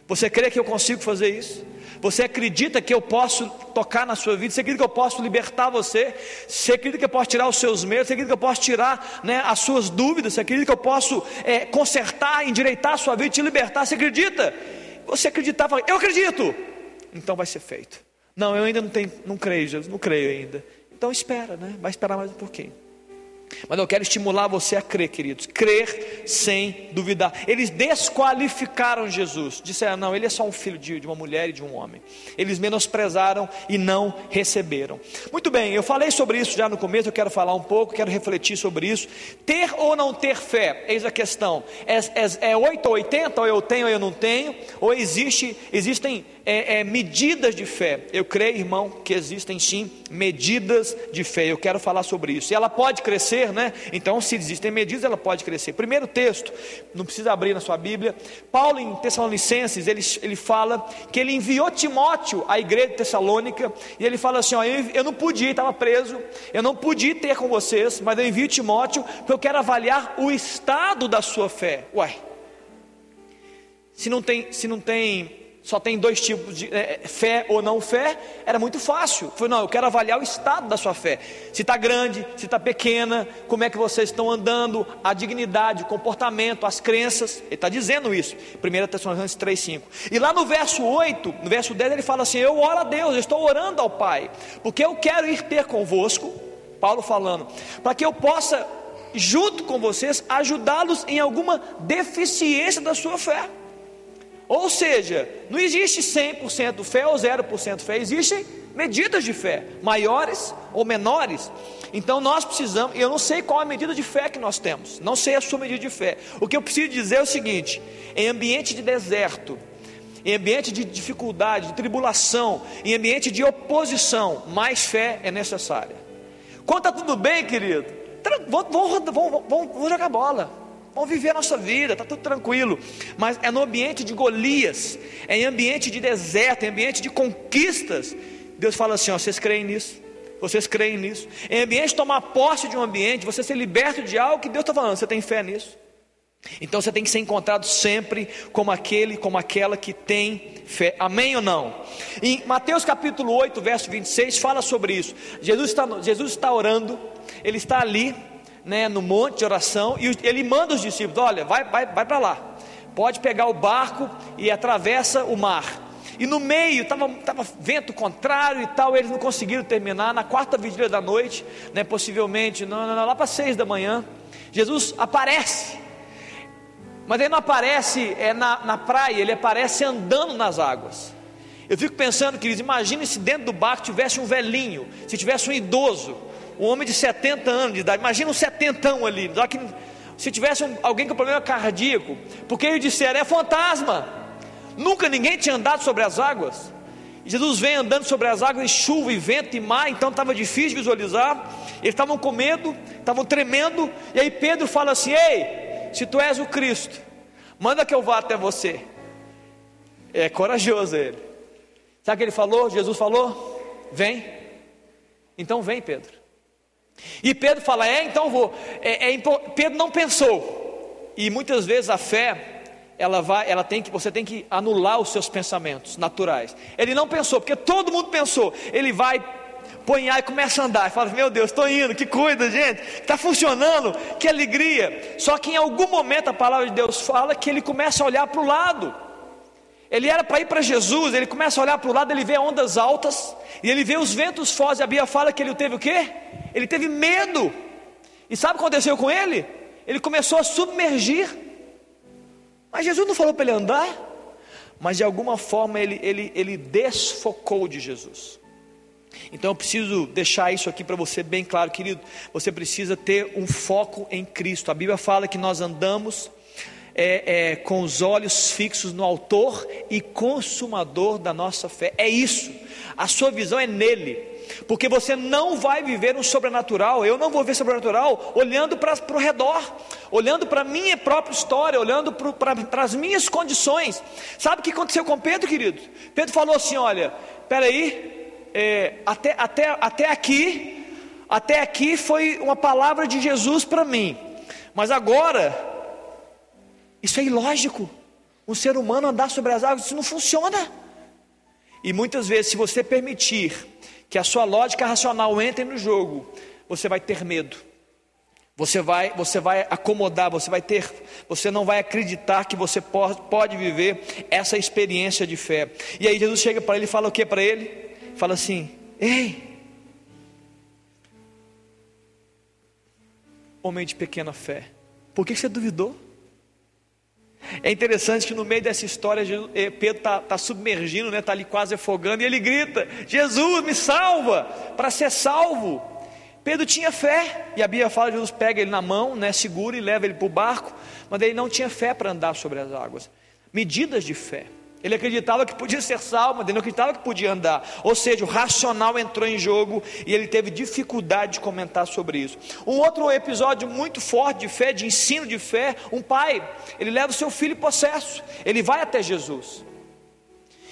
Você crê que eu consigo fazer isso? Você acredita que eu posso tocar na sua vida? Você acredita que eu posso libertar você? Você acredita que eu posso tirar os seus medos? Você acredita que eu posso tirar né, as suas dúvidas? Você acredita que eu posso é, consertar, endireitar a sua vida, te libertar? Você acredita? Você acreditava? Eu acredito. Então vai ser feito. Não, eu ainda não tenho, não creio, Jesus, não creio ainda. Então espera, né? Vai esperar mais um pouquinho. Mas eu quero estimular você a crer, queridos, crer sem duvidar. Eles desqualificaram Jesus, disseram: não, ele é só um filho de, de uma mulher e de um homem. Eles menosprezaram e não receberam. Muito bem, eu falei sobre isso já no começo, eu quero falar um pouco, quero refletir sobre isso. Ter ou não ter fé, eis a questão: é, é, é 8 ou 80, ou eu tenho ou eu não tenho, ou existe, existem é, é, medidas de fé. Eu creio, irmão, que existem sim medidas de fé. Eu quero falar sobre isso. E ela pode crescer, né? Então, se existem medidas, ela pode crescer. Primeiro texto, não precisa abrir na sua Bíblia. Paulo, em Tessalonicenses, ele, ele fala que ele enviou Timóteo à igreja de Tessalônica. E ele fala assim: ó, eu, eu não podia, estava preso, eu não podia ter com vocês, mas eu envio Timóteo, porque eu quero avaliar o estado da sua fé. Uai. Se não tem, se não tem só tem dois tipos de é, fé ou não fé, era muito fácil. Foi, não, eu quero avaliar o estado da sua fé. Se está grande, se está pequena, como é que vocês estão andando, a dignidade, o comportamento, as crenças. Ele está dizendo isso. 1 Tessalonicenses 3,5. E lá no verso 8, no verso 10, ele fala assim: Eu oro a Deus, eu estou orando ao Pai, porque eu quero ir ter convosco, Paulo falando, para que eu possa, junto com vocês, ajudá-los em alguma deficiência da sua fé. Ou seja, não existe 100% fé ou 0% fé, existem medidas de fé, maiores ou menores. Então nós precisamos, eu não sei qual a medida de fé que nós temos, não sei a sua medida de fé. O que eu preciso dizer é o seguinte: em ambiente de deserto, em ambiente de dificuldade, de tribulação, em ambiente de oposição, mais fé é necessária. Quando está tudo bem, querido, vamos, jogar bola. Vamos viver a nossa vida, está tudo tranquilo. Mas é no ambiente de Golias, é em ambiente de deserto, em ambiente de conquistas. Deus fala assim: ó, vocês creem nisso? Vocês creem nisso? Em ambiente tomar posse de um ambiente, você ser liberto de algo que Deus está falando, você tem fé nisso? Então você tem que ser encontrado sempre como aquele, como aquela que tem fé. Amém ou não? Em Mateus capítulo 8, verso 26, fala sobre isso. Jesus está, Jesus está orando, ele está ali né, no monte de oração e ele manda os discípulos: olha, vai, vai, vai para lá, pode pegar o barco e atravessa o mar. E no meio estava tava vento contrário e tal, eles não conseguiram terminar. Na quarta vigília da noite, né, possivelmente, não, não, lá para seis da manhã, Jesus aparece. Mas ele não aparece é, na, na praia, ele aparece andando nas águas. Eu fico pensando, queridos, imagine se dentro do barco tivesse um velhinho, se tivesse um idoso, um homem de 70 anos de idade, imagina um setentão ali, se tivesse um, alguém com problema cardíaco, porque eles disseram, é fantasma, nunca ninguém tinha andado sobre as águas, Jesus vem andando sobre as águas, chuva, e vento, e mar, então estava difícil visualizar, eles estavam com medo, estavam tremendo, e aí Pedro fala assim: Ei, se tu és o Cristo, manda que eu vá até você. É corajoso ele. Sabe o que ele falou? Jesus falou: Vem. Então vem, Pedro. E Pedro fala: É, então vou. É, é, Pedro não pensou. E muitas vezes a fé, ela vai, ela tem que, você tem que anular os seus pensamentos naturais. Ele não pensou, porque todo mundo pensou. Ele vai, põe e começa a andar. E fala: Meu Deus, estou indo, que coisa, gente, está funcionando, que alegria. Só que em algum momento a palavra de Deus fala que ele começa a olhar para o lado. Ele era para ir para Jesus, ele começa a olhar para o lado, ele vê ondas altas, e ele vê os ventos fortes, a Bíblia fala que ele teve o quê? Ele teve medo. E sabe o que aconteceu com ele? Ele começou a submergir. Mas Jesus não falou para ele andar, mas de alguma forma ele, ele, ele desfocou de Jesus. Então eu preciso deixar isso aqui para você bem claro, querido. Você precisa ter um foco em Cristo. A Bíblia fala que nós andamos é, é, com os olhos fixos no Autor e Consumador da nossa fé. É isso, a sua visão é nele, porque você não vai viver um sobrenatural. Eu não vou ver sobrenatural olhando para o redor, olhando para a minha própria história, olhando para as minhas condições. Sabe o que aconteceu com Pedro, querido? Pedro falou assim: Olha, peraí, é, até, até, até aqui, até aqui foi uma palavra de Jesus para mim, mas agora isso é ilógico. Um ser humano andar sobre as águas, isso não funciona. E muitas vezes, se você permitir que a sua lógica racional entre no jogo, você vai ter medo. Você vai, você vai acomodar, você vai ter, você não vai acreditar que você pode, pode viver essa experiência de fé. E aí Jesus chega para ele e fala o que para ele? Fala assim: Ei, homem de pequena fé, por que você duvidou? É interessante que no meio dessa história, eh, Pedro está tá submergindo, está né, tá ali quase afogando, e ele grita: Jesus, me salva! Para ser salvo. Pedro tinha fé, e a Bíblia fala: Jesus pega ele na mão, né, segura e leva ele para o barco, mas ele não tinha fé para andar sobre as águas. Medidas de fé. Ele acreditava que podia ser salvo, mas ele não acreditava que podia andar. Ou seja, o racional entrou em jogo e ele teve dificuldade de comentar sobre isso. Um outro episódio muito forte de fé, de ensino de fé, um pai, ele leva o seu filho possesso, ele vai até Jesus.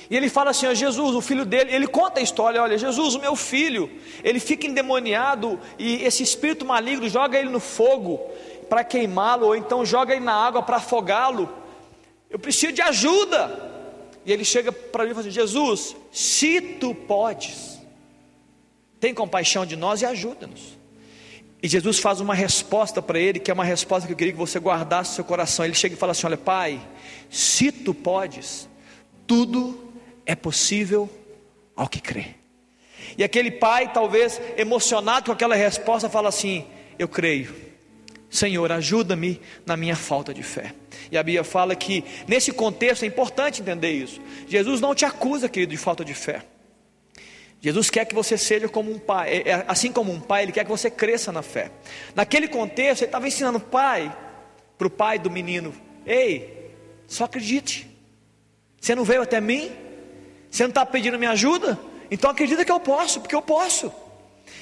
E ele fala assim: ó, Jesus, o filho dele, ele conta a história: olha, Jesus, o meu filho, ele fica endemoniado e esse espírito maligno joga ele no fogo para queimá-lo, ou então joga ele na água para afogá-lo. Eu preciso de ajuda. E ele chega para mim e fala assim: Jesus, se tu podes, tem compaixão de nós e ajuda-nos. E Jesus faz uma resposta para ele, que é uma resposta que eu queria que você guardasse no seu coração. Ele chega e fala assim: Olha, Pai, se tu podes, tudo é possível ao que crê. E aquele pai, talvez emocionado com aquela resposta, fala assim: Eu creio, Senhor, ajuda-me na minha falta de fé. E a Bíblia fala que, nesse contexto, é importante entender isso. Jesus não te acusa, querido, de falta de fé. Jesus quer que você seja como um pai, é, é, assim como um pai, ele quer que você cresça na fé. Naquele contexto, ele estava ensinando o pai, para o pai do menino: Ei, só acredite. Você não veio até mim? Você não está pedindo minha ajuda? Então acredita que eu posso, porque eu posso.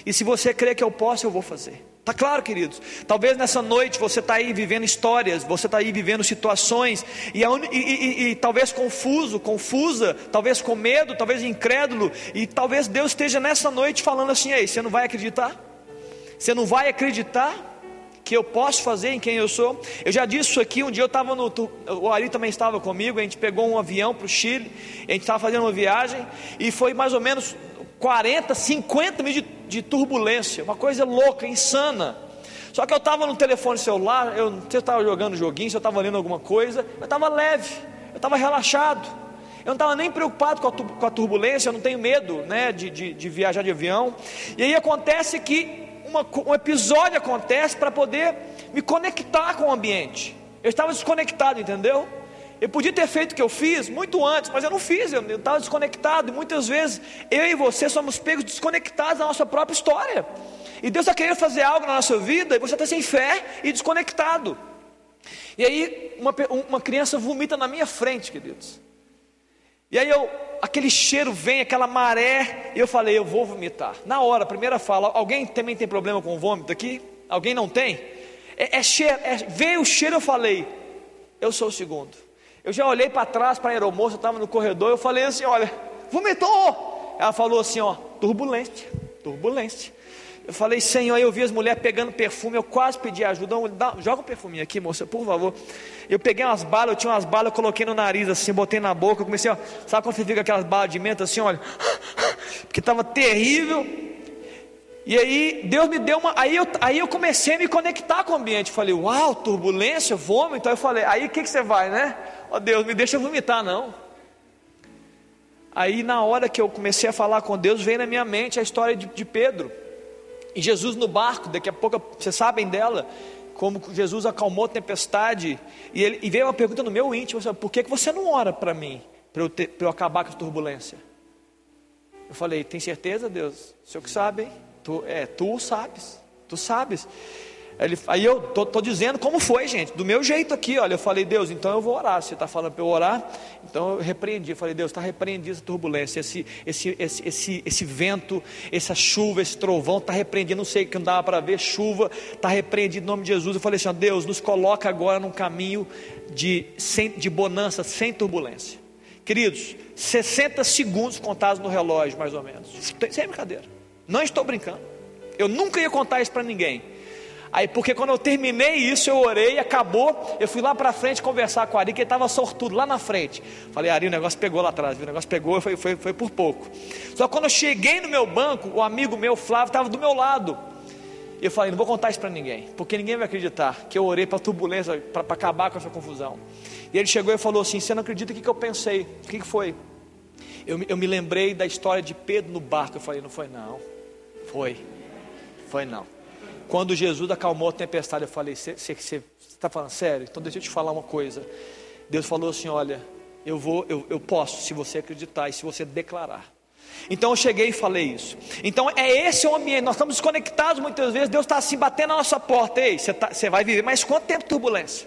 E se você crê que eu posso, eu vou fazer. Está claro, queridos? Talvez nessa noite você está aí vivendo histórias, você está aí vivendo situações, e, e, e, e, talvez confuso, confusa, talvez com medo, talvez incrédulo, e talvez Deus esteja nessa noite falando assim: Ei, você não vai acreditar? Você não vai acreditar que eu posso fazer em quem eu sou? Eu já disse isso aqui, um dia eu estava no. O Ari também estava comigo, a gente pegou um avião para o Chile, a gente estava fazendo uma viagem, e foi mais ou menos 40, 50 mil de, de turbulência, uma coisa louca, insana. Só que eu estava no telefone celular, eu estava jogando joguinho, se eu estava lendo alguma coisa, eu estava leve, eu estava relaxado. Eu não estava nem preocupado com a, com a, turbulência, eu não tenho medo né, de, de, de viajar de avião. E aí acontece que uma, um episódio acontece para poder me conectar com o ambiente. Eu estava desconectado, entendeu? Eu podia ter feito o que eu fiz muito antes, mas eu não fiz, eu estava desconectado. E muitas vezes eu e você somos pegos desconectados da nossa própria história. E Deus está querendo fazer algo na nossa vida e você está sem fé e desconectado. E aí uma, uma criança vomita na minha frente, queridos. E aí eu, aquele cheiro vem, aquela maré, e eu falei, eu vou vomitar. Na hora, primeira fala, alguém também tem problema com vômito aqui? Alguém não tem? É, é cheiro, é, veio o cheiro, eu falei, eu sou o segundo. Eu já olhei para trás para a aeromoça, estava no corredor, eu falei assim: olha, vomitou. Ela falou assim: ó, turbulência, turbulência. Eu falei, Senhor, eu vi as mulheres pegando perfume, eu quase pedi ajuda. Dá, joga um perfuminho aqui, moça, por favor. Eu peguei umas balas, eu tinha umas balas, eu coloquei no nariz assim, botei na boca, comecei, ó, sabe quando você fica aquelas balas de menta assim, olha, porque estava terrível. E aí Deus me deu uma. Aí eu, aí eu comecei a me conectar com o ambiente. Falei, uau, turbulência, vômito. Aí eu falei, aí o que, que você vai, né? Ó oh, Deus, me deixa vomitar, não. Aí na hora que eu comecei a falar com Deus, veio na minha mente a história de, de Pedro. E Jesus no barco, daqui a pouco vocês sabem dela, como Jesus acalmou a tempestade. E, ele, e veio uma pergunta no meu íntimo: por que, que você não ora para mim, para eu, eu acabar com a turbulência? Eu falei: tem certeza, Deus? O senhor que sabe, hein? Tu, é, tu sabes, tu sabes. Ele, aí eu tô, tô, dizendo como foi, gente, do meu jeito aqui, olha, eu falei, Deus, então eu vou orar. Você está falando para eu orar, então eu repreendi. Eu falei, Deus, está repreendido essa turbulência, esse, esse, esse, esse, esse vento, essa chuva, esse trovão, está repreendido. Não sei que não dava para ver, chuva, está repreendido em nome de Jesus. Eu falei assim, ó, Deus, nos coloca agora num caminho de, sem, de bonança, sem turbulência. Queridos, 60 segundos contados no relógio, mais ou menos. Sem brincadeira. Não estou brincando. Eu nunca ia contar isso para ninguém. Aí, porque quando eu terminei isso, eu orei, acabou. Eu fui lá para frente conversar com o Ari, que ele estava sortudo lá na frente. Falei, Ari, o negócio pegou lá atrás, viu? o negócio pegou, foi, foi, foi por pouco. Só que quando eu cheguei no meu banco, o amigo meu, Flávio, estava do meu lado. Eu falei, não vou contar isso para ninguém, porque ninguém vai acreditar que eu orei para turbulência, para acabar com essa confusão. E ele chegou e falou assim: Você não acredita o que, que eu pensei? O que, que foi? Eu, eu me lembrei da história de Pedro no barco. Eu falei: Não foi, não. Foi. Foi, não. Quando Jesus acalmou a tempestade, eu falei: Você está falando sério? Então deixa eu te falar uma coisa. Deus falou assim: Olha, eu vou, eu, eu posso, se você acreditar e se você declarar. Então eu cheguei e falei isso. Então é esse o ambiente. Nós estamos desconectados muitas vezes. Deus está assim batendo na nossa porta. Ei, você, tá, você vai viver mais quanto tempo turbulência?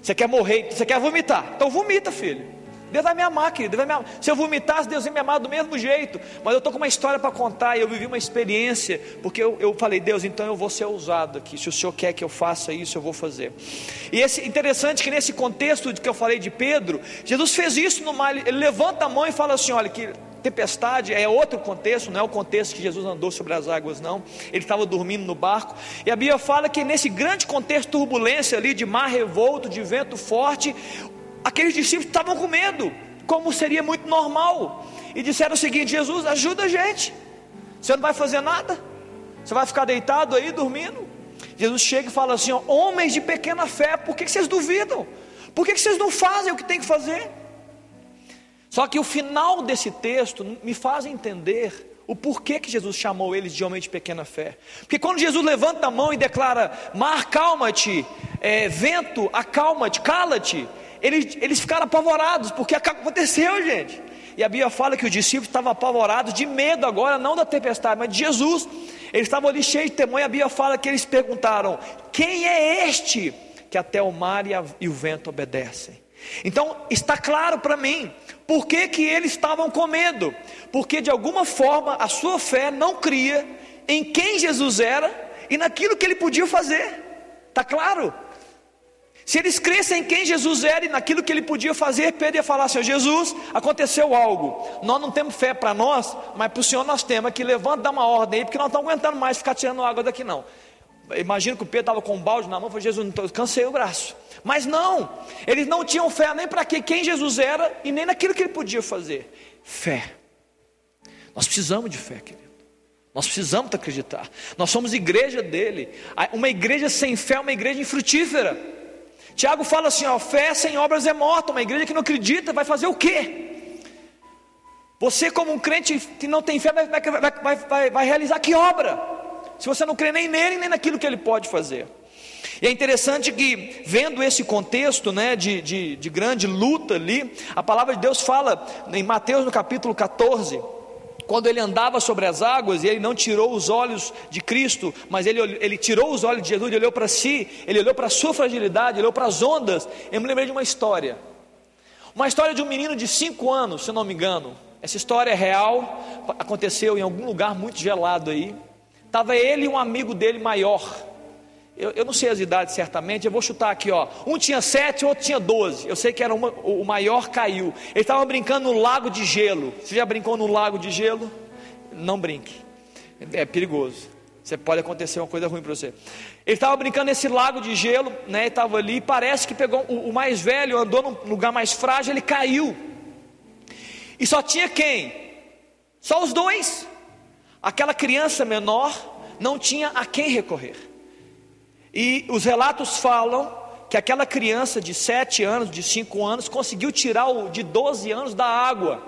Você quer morrer? Você quer vomitar? Então vomita, filho. Deus vai me amar, querido. Deus vai me amar. Se eu vomitasse, Deus ia me amar do mesmo jeito. Mas eu estou com uma história para contar e eu vivi uma experiência. Porque eu, eu falei, Deus, então eu vou ser usado aqui. Se o Senhor quer que eu faça isso, eu vou fazer. E esse interessante que nesse contexto de que eu falei de Pedro, Jesus fez isso no mar. Ele levanta a mão e fala assim: olha, que tempestade é outro contexto, não é o contexto que Jesus andou sobre as águas, não. Ele estava dormindo no barco. E a Bíblia fala que nesse grande contexto, turbulência ali, de mar revolto, de vento forte, aqueles discípulos estavam com medo, como seria muito normal, e disseram o seguinte: Jesus, ajuda a gente, você não vai fazer nada, você vai ficar deitado aí dormindo. Jesus chega e fala assim: ó, Homens de pequena fé, por que vocês duvidam? Por que vocês não fazem o que tem que fazer? Só que o final desse texto me faz entender o porquê que Jesus chamou eles de homens de pequena fé. Porque quando Jesus levanta a mão e declara: Mar, calma-te, é, vento, acalma-te, cala-te, eles, eles ficaram apavorados, porque aconteceu, gente. E a Bíblia fala que os discípulos estavam apavorados de medo agora, não da tempestade, mas de Jesus. Eles estavam ali cheios de temor, e a Bíblia fala que eles perguntaram: Quem é este que até o mar e, a, e o vento obedecem? Então está claro para mim por que, que eles estavam com medo, porque de alguma forma a sua fé não cria em quem Jesus era e naquilo que ele podia fazer. Está claro? Se eles crescem em quem Jesus era e naquilo que ele podia fazer, Pedro ia falar assim: Jesus, aconteceu algo. Nós não temos fé para nós, mas para o Senhor nós temos que levanta, dá uma ordem aí, porque nós não estamos aguentando mais ficar tirando água daqui não. Imagino que o Pedro estava com um balde na mão, falou: Jesus, cansei o braço. Mas não, eles não tinham fé nem para quem Jesus era e nem naquilo que ele podia fazer. Fé. Nós precisamos de fé, querido. Nós precisamos acreditar. Nós somos igreja dele. Uma igreja sem fé é uma igreja infrutífera. Tiago fala assim: ó, fé sem obras é morta. Uma igreja que não acredita vai fazer o quê? Você, como um crente que não tem fé, vai, vai, vai, vai, realizar que obra? Se você não crê nem nele, nem naquilo que ele pode fazer. E é interessante que, vendo esse contexto né, de, de, de grande luta ali, a palavra de Deus fala em Mateus no capítulo 14 quando ele andava sobre as águas e ele não tirou os olhos de Cristo, mas ele, ele tirou os olhos de Jesus, ele olhou para si, ele olhou para a sua fragilidade, ele olhou para as ondas. Eu me lembrei de uma história, uma história de um menino de 5 anos, se não me engano. Essa história é real, aconteceu em algum lugar muito gelado aí. Estava ele e um amigo dele maior. Eu, eu, não sei as idades certamente, eu vou chutar aqui, ó. Um tinha sete, outro tinha doze. Eu sei que era uma, o maior caiu. Eles estavam brincando no lago de gelo. Você já brincou no lago de gelo? Não brinque. É perigoso. Você pode acontecer uma coisa ruim para você. Ele estava brincando nesse lago de gelo, né? Estava ali. Parece que pegou o, o mais velho, andou num lugar mais frágil, ele caiu. E só tinha quem? Só os dois. Aquela criança menor não tinha a quem recorrer. E os relatos falam que aquela criança de 7 anos, de 5 anos, conseguiu tirar o de 12 anos da água.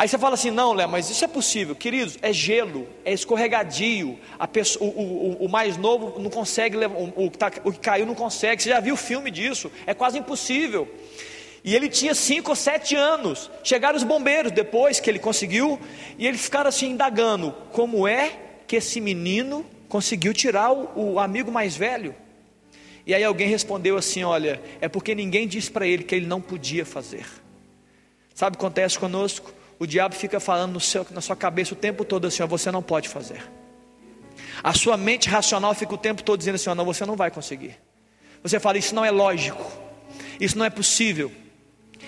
Aí você fala assim: não, Léo, mas isso é possível, queridos. É gelo, é escorregadio. Pessoa, o, o, o, mais novo não consegue, o, o, tá, o que caiu não consegue. Você já viu o filme disso? É quase impossível. E ele tinha cinco ou sete anos. Chegaram os bombeiros depois que ele conseguiu, e eles ficaram assim indagando: como é que esse menino conseguiu tirar o, o amigo mais velho. E aí alguém respondeu assim: Olha, é porque ninguém disse para ele que ele não podia fazer. Sabe o que acontece conosco? O diabo fica falando seu, na sua cabeça o tempo todo assim: ó, Você não pode fazer. A sua mente racional fica o tempo todo dizendo assim: ó, Não, você não vai conseguir. Você fala: Isso não é lógico. Isso não é possível.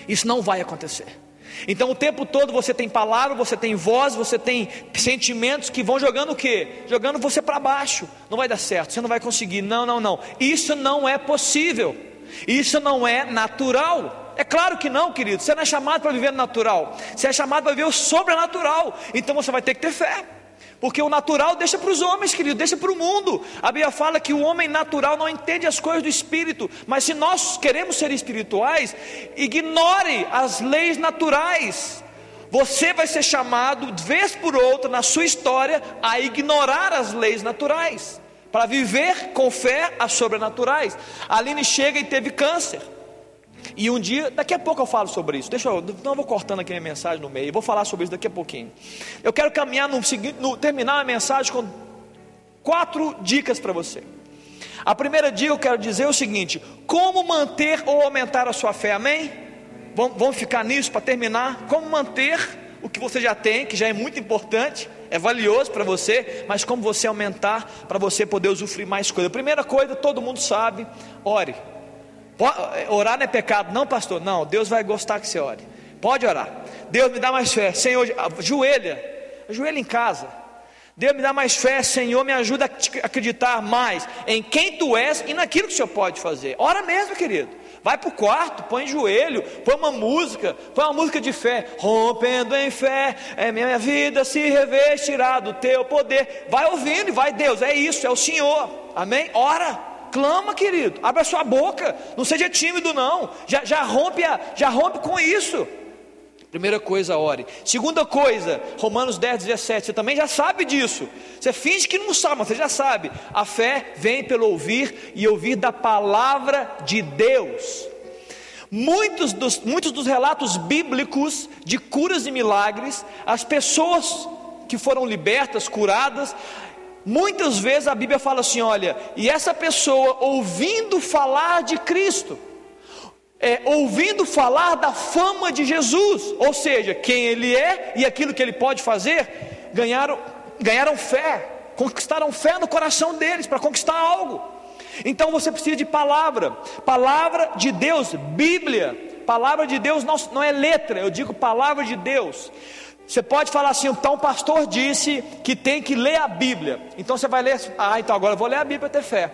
Isso não vai acontecer. Então o tempo todo você tem palavra, você tem voz, você tem sentimentos que vão jogando o quê? Jogando você para baixo. Não vai dar certo, você não vai conseguir. Não, não, não. Isso não é possível. Isso não é natural. É claro que não, querido. Você não é chamado para viver no natural. Você é chamado para viver o sobrenatural. Então você vai ter que ter fé. Porque o natural deixa para os homens, querido, deixa para o mundo. A Bíblia fala que o homem natural não entende as coisas do espírito, mas se nós queremos ser espirituais, ignore as leis naturais. Você vai ser chamado, vez por outra, na sua história, a ignorar as leis naturais, para viver com fé as sobrenaturais. A Aline chega e teve câncer. E um dia, daqui a pouco eu falo sobre isso. Deixa eu, não vou cortando aqui minha mensagem no meio. vou falar sobre isso daqui a pouquinho. Eu quero caminhar no seguinte, no, terminar a mensagem com quatro dicas para você. A primeira dica eu quero dizer é o seguinte: como manter ou aumentar a sua fé? Amém? Vamos, vamos ficar nisso para terminar. Como manter o que você já tem, que já é muito importante, é valioso para você, mas como você aumentar para você poder usufruir mais coisas. Primeira coisa, todo mundo sabe, ore. Orar não é pecado, não, pastor? Não, Deus vai gostar que você ore. Pode orar. Deus me dá mais fé. Senhor, ajoelha. Ajoelha em casa. Deus me dá mais fé, Senhor, me ajuda a acreditar mais em quem tu és e naquilo que o Senhor pode fazer. Ora mesmo, querido. Vai para o quarto, põe joelho, põe uma música, põe uma música de fé, rompendo em fé, é minha vida se revestirá do teu poder. Vai ouvindo e vai, Deus, é isso, é o Senhor. Amém? Ora clama, querido, abre a sua boca, não seja tímido, não, já, já, rompe, a, já rompe com isso. Primeira coisa, ore. Segunda coisa, Romanos 10, 17, você também já sabe disso. Você finge que não sabe, mas você já sabe. A fé vem pelo ouvir e ouvir da palavra de Deus. Muitos dos, muitos dos relatos bíblicos de curas e milagres, as pessoas que foram libertas, curadas, Muitas vezes a Bíblia fala assim: olha, e essa pessoa ouvindo falar de Cristo, é, ouvindo falar da fama de Jesus, ou seja, quem Ele é e aquilo que Ele pode fazer, ganharam, ganharam fé, conquistaram fé no coração deles para conquistar algo. Então você precisa de palavra, palavra de Deus, Bíblia. Palavra de Deus não, não é letra, eu digo palavra de Deus. Você pode falar assim, então o pastor disse que tem que ler a Bíblia. Então você vai ler, ah, então agora eu vou ler a Bíblia para ter fé.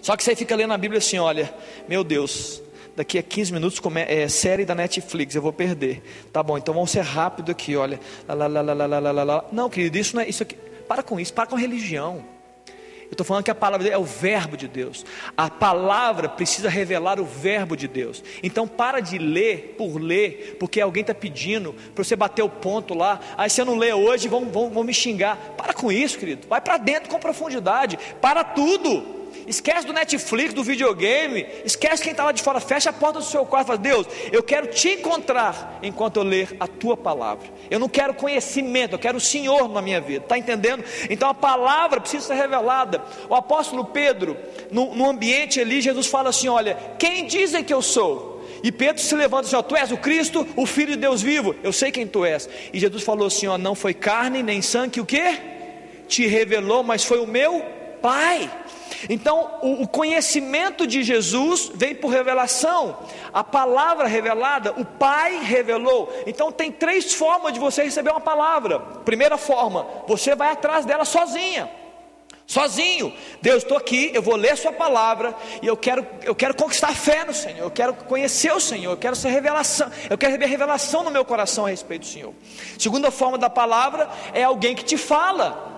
Só que você fica lendo a Bíblia assim, olha, meu Deus, daqui a 15 minutos é série da Netflix, eu vou perder. Tá bom, então vamos ser rápido aqui, olha. Lá, lá, lá, lá, lá, lá, lá. Não, querido, isso não é isso aqui. Para com isso, para com religião. Estou falando que a palavra é o verbo de Deus. A palavra precisa revelar o verbo de Deus. Então para de ler por ler, porque alguém está pedindo para você bater o ponto lá. Aí você não lê hoje, vão, vão, vão me xingar. Para com isso, querido. Vai para dentro com profundidade. Para tudo. Esquece do Netflix, do videogame. Esquece quem está lá de fora. Fecha a porta do seu quarto e fala: Deus, eu quero te encontrar enquanto eu ler a tua palavra. Eu não quero conhecimento, eu quero o Senhor na minha vida. Está entendendo? Então a palavra precisa ser revelada. O apóstolo Pedro, no, no ambiente ali, Jesus fala assim: Olha, quem dizem que eu sou? E Pedro se levanta assim: ó, Tu és o Cristo, o Filho de Deus vivo. Eu sei quem tu és. E Jesus falou assim: ó, Não foi carne nem sangue o que te revelou, mas foi o meu Pai. Então, o, conhecimento de Jesus vem por revelação, a palavra revelada, o Pai revelou. Então, tem três formas de você receber uma palavra. Primeira forma, você vai atrás dela sozinha. Sozinho, Deus, estou aqui, eu vou ler Sua palavra e eu quero, eu quero conquistar fé no Senhor, eu quero conhecer o Senhor, eu quero ser revelação, eu quero receber revelação no meu coração a respeito do Senhor. Segunda forma da palavra é alguém que te fala.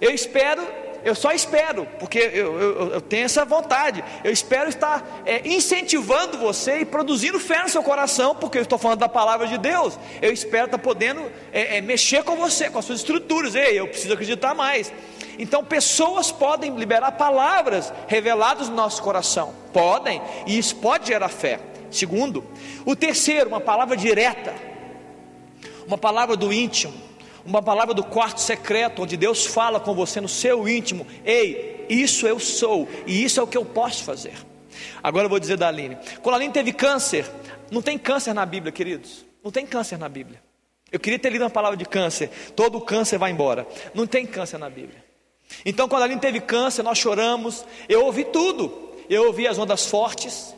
Eu espero eu só espero, porque eu, eu, eu, tenho essa vontade. Eu espero estar é, incentivando você e produzindo fé no seu coração, porque eu estou falando da palavra de Deus. Eu espero estar podendo é, é, mexer com você, com as suas estruturas. Ei, eu preciso acreditar mais. Então, pessoas podem liberar palavras reveladas no nosso coração. Podem, e isso pode gerar fé. Segundo, o terceiro, uma palavra direta, uma palavra do íntimo uma palavra do quarto secreto, onde Deus fala com você no seu íntimo: Ei, isso eu sou e isso é o que eu posso fazer. Agora eu vou dizer da Aline: quando a Aline teve câncer, não tem câncer na Bíblia, queridos, não tem câncer na Bíblia. Eu queria ter lido uma palavra de câncer, todo câncer vai embora. Não tem câncer na Bíblia. Então, quando a Aline teve câncer, nós choramos, eu ouvi tudo. Eu ouvi as ondas fortes,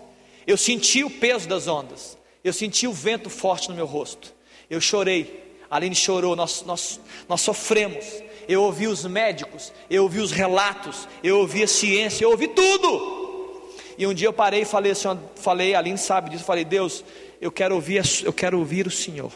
eu senti o peso das ondas, eu senti o vento forte no meu rosto, eu chorei, a Aline chorou, nós, nós, nós sofremos. Eu ouvi os médicos, eu ouvi os relatos, eu ouvi a ciência, eu ouvi tudo. E um dia eu parei e falei assim, falei, a Aline sabe disso, falei, Deus, eu quero ouvir, eu quero ouvir o Senhor.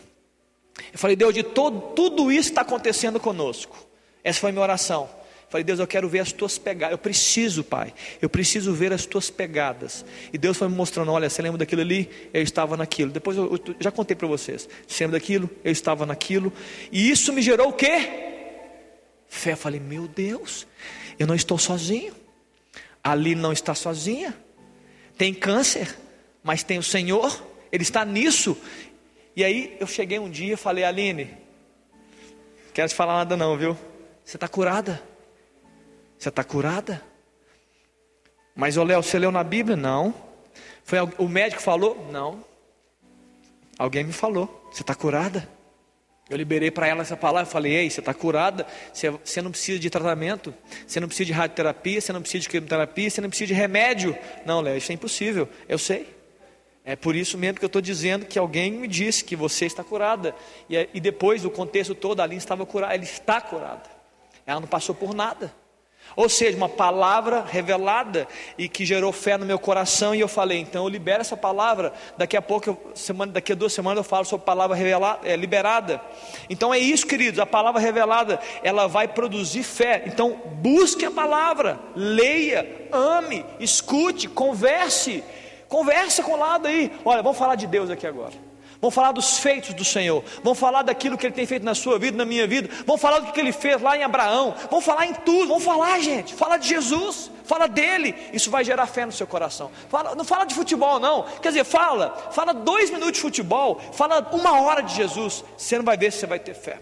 Eu falei, Deus, de todo, tudo isso está acontecendo conosco. Essa foi a minha oração. Falei, Deus, eu quero ver as tuas pegadas. Eu preciso, Pai. Eu preciso ver as tuas pegadas. E Deus foi me mostrando: olha, você lembra daquilo ali? Eu estava naquilo. Depois eu, eu já contei para vocês. Você lembra daquilo? Eu estava naquilo. E isso me gerou o quê? Fé. Eu falei, meu Deus, eu não estou sozinho. Ali não está sozinha. Tem câncer, mas tem o Senhor. Ele está nisso. E aí eu cheguei um dia e falei, Aline, quero te falar nada não, viu? Você está curada. Você está curada? Mas, ô Léo, você leu na Bíblia? Não. Foi o médico falou? Não. Alguém me falou. Você está curada? Eu liberei para ela essa palavra. Falei: Ei, você está curada? Você, você não precisa de tratamento. Você não precisa de radioterapia. Você não precisa de quimioterapia. Você não precisa de remédio. Não, Léo, isso é impossível. Eu sei. É por isso mesmo que eu estou dizendo que alguém me disse que você está curada. E, e depois, o contexto todo, a Aline estava curada. Ela está curada. Ela não passou por nada. Ou seja, uma palavra revelada e que gerou fé no meu coração. E eu falei, então eu libero essa palavra. Daqui a pouco, eu, semana, daqui a duas semanas, eu falo sobre palavra revelada, é, liberada. Então é isso, queridos. A palavra revelada, ela vai produzir fé. Então busque a palavra, leia, ame, escute, converse. Conversa com o lado aí. Olha, vamos falar de Deus aqui agora. Vamos falar dos feitos do Senhor. Vamos falar daquilo que Ele tem feito na sua vida, na minha vida. Vamos falar do que Ele fez lá em Abraão. Vamos falar em tudo. Vamos falar, gente. Fala de Jesus. Fala dele. Isso vai gerar fé no seu coração. Fala, não fala de futebol, não. Quer dizer, fala. Fala dois minutos de futebol. Fala uma hora de Jesus. Você não vai ver se você vai ter fé.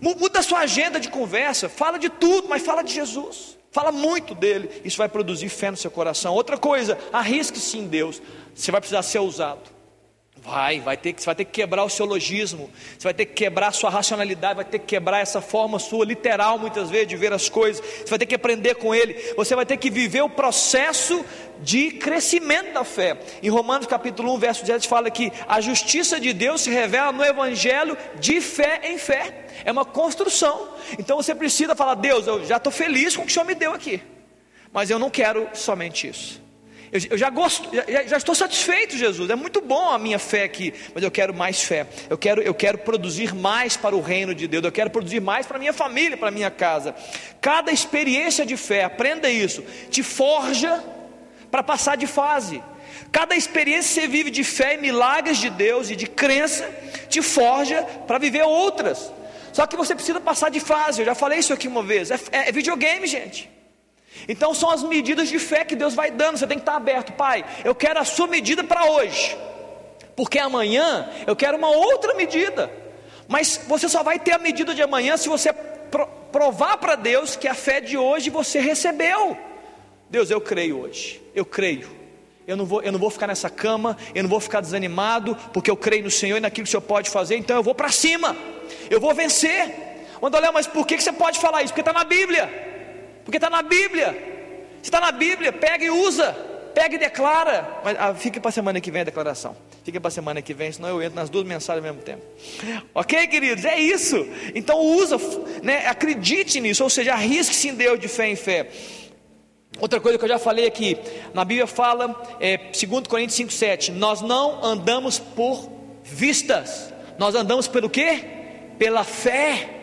Muda a sua agenda de conversa. Fala de tudo, mas fala de Jesus. Fala muito dele. Isso vai produzir fé no seu coração. Outra coisa, arrisque sim Deus. Você vai precisar ser ousado. Vai, vai ter que, você vai ter que quebrar o seu logismo, você vai ter que quebrar a sua racionalidade, vai ter que quebrar essa forma sua literal muitas vezes de ver as coisas, você vai ter que aprender com ele, você vai ter que viver o processo de crescimento da fé. Em Romanos capítulo 1, verso 10 fala que a justiça de Deus se revela no evangelho de fé em fé. É uma construção. Então você precisa falar: "Deus, eu já estou feliz com o que o Senhor me deu aqui. Mas eu não quero somente isso. Eu, eu já gosto, já, já, estou satisfeito, Jesus. É muito bom a minha fé aqui, mas eu quero mais fé. Eu quero, eu quero produzir mais para o reino de Deus. Eu quero produzir mais para a minha família, para a minha casa. Cada experiência de fé, aprenda isso, te forja para passar de fase. Cada experiência que você vive de fé e milagres de Deus e de crença te forja para viver outras. Só que você precisa passar de fase. Eu já falei isso aqui uma vez. É, é, videogame, gente. Então são as medidas de fé que Deus vai dando. Você tem que estar aberto, Pai. Eu quero a sua medida para hoje, porque amanhã eu quero uma outra medida. Mas você só vai ter a medida de amanhã se você provar para Deus que a fé de hoje você recebeu. Deus, eu creio hoje. Eu creio. Eu não, vou, eu não vou ficar nessa cama, eu não vou ficar desanimado, porque eu creio no Senhor e naquilo que o Senhor pode fazer, então eu vou para cima, eu vou vencer. Mandolé, mas por que, que você pode falar isso? Porque está na Bíblia. Porque está na Bíblia. Se está na Bíblia, pega e usa. Pega e declara. Mas ah, para a semana que vem a declaração. Fica para a semana que vem, senão eu entro nas duas mensagens ao mesmo tempo. Ok, queridos? É isso. Então usa, né? acredite nisso, ou seja, arrisque-se em Deus de fé em fé. Outra coisa que eu já falei aqui, na Bíblia fala, é, 2 Coríntios 5,7, nós não andamos por vistas, nós andamos pelo quê? Pela fé.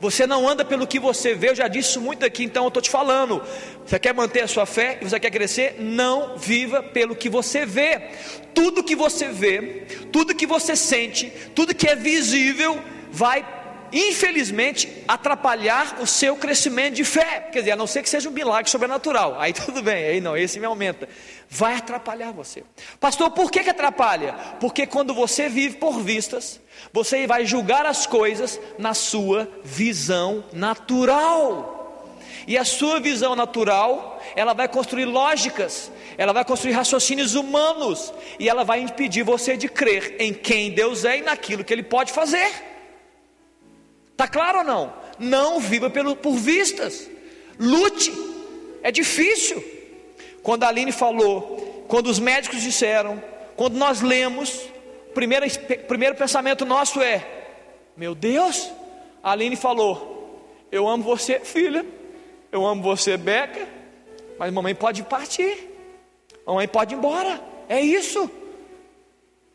Você não anda pelo que você vê, eu já disse muito aqui, então eu estou te falando. Você quer manter a sua fé e você quer crescer? Não viva pelo que você vê. Tudo que você vê, tudo que você sente, tudo que é visível, vai infelizmente, atrapalhar o seu crescimento de fé. Quer dizer, a não ser que seja um milagre sobrenatural. Aí tudo bem, aí não, esse me aumenta. Vai atrapalhar você. Pastor, por que, que atrapalha? Porque quando você vive por vistas, você vai julgar as coisas na sua visão natural. E a sua visão natural, ela vai construir lógicas, ela vai construir raciocínios humanos, e ela vai impedir você de crer em quem Deus é e naquilo que Ele pode fazer. Está claro ou não? Não viva pelo, por vistas, lute, é difícil. Quando a Aline falou, quando os médicos disseram, quando nós lemos, primeiro, primeiro pensamento nosso é: Meu Deus, a Aline falou: Eu amo você, filha, eu amo você, Beca, mas mamãe pode partir, mamãe pode ir embora, é isso,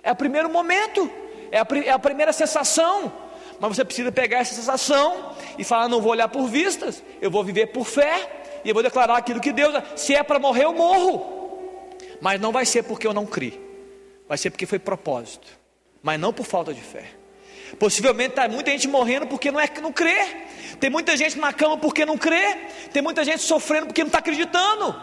é o primeiro momento, é a, é a primeira sensação, mas você precisa pegar essa sensação e falar: Não vou olhar por vistas, eu vou viver por fé, e eu vou declarar aquilo que Deus, se é para morrer, eu morro, mas não vai ser porque eu não criei vai ser porque foi propósito, mas não por falta de fé. Possivelmente está muita gente morrendo porque não é que não crê. Tem muita gente na cama porque não crê. Tem muita gente sofrendo porque não está acreditando.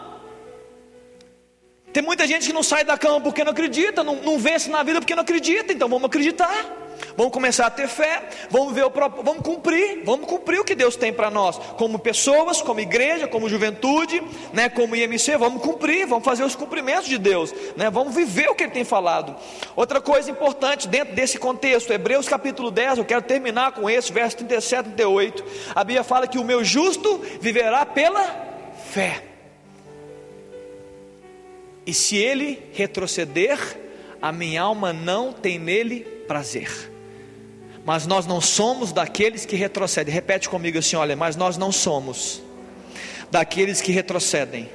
Tem muita gente que não sai da cama porque não acredita, não, não vence na vida porque não acredita. Então vamos acreditar vamos começar a ter fé, vamos ver o próprio, vamos cumprir, vamos cumprir o que Deus tem para nós, como pessoas, como igreja, como juventude, né, como IMC, vamos cumprir, vamos fazer os cumprimentos de Deus, né, vamos viver o que Ele tem falado. Outra coisa importante dentro desse contexto, Hebreus capítulo 10, eu quero terminar com esse, verso 37 e 38. A Bíblia fala que o meu justo viverá pela fé. E se ele retroceder, a minha alma não tem nele prazer mas nós não somos daqueles que retrocedem. Repete comigo assim: olha, mas nós não somos daqueles que retrocedem,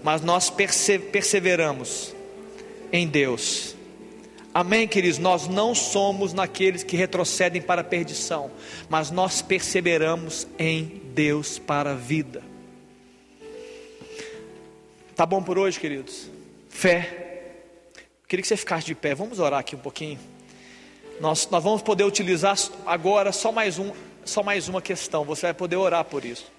mas nós perseveramos em Deus. Amém, queridos? Nós não somos naqueles que retrocedem para a perdição, mas nós perseveramos em Deus para a vida. Tá bom por hoje, queridos? Fé. Queria que você ficasse de pé. Vamos orar aqui um pouquinho. Nós, nós vamos poder utilizar agora só mais, um, só mais uma questão. Você vai poder orar por isso.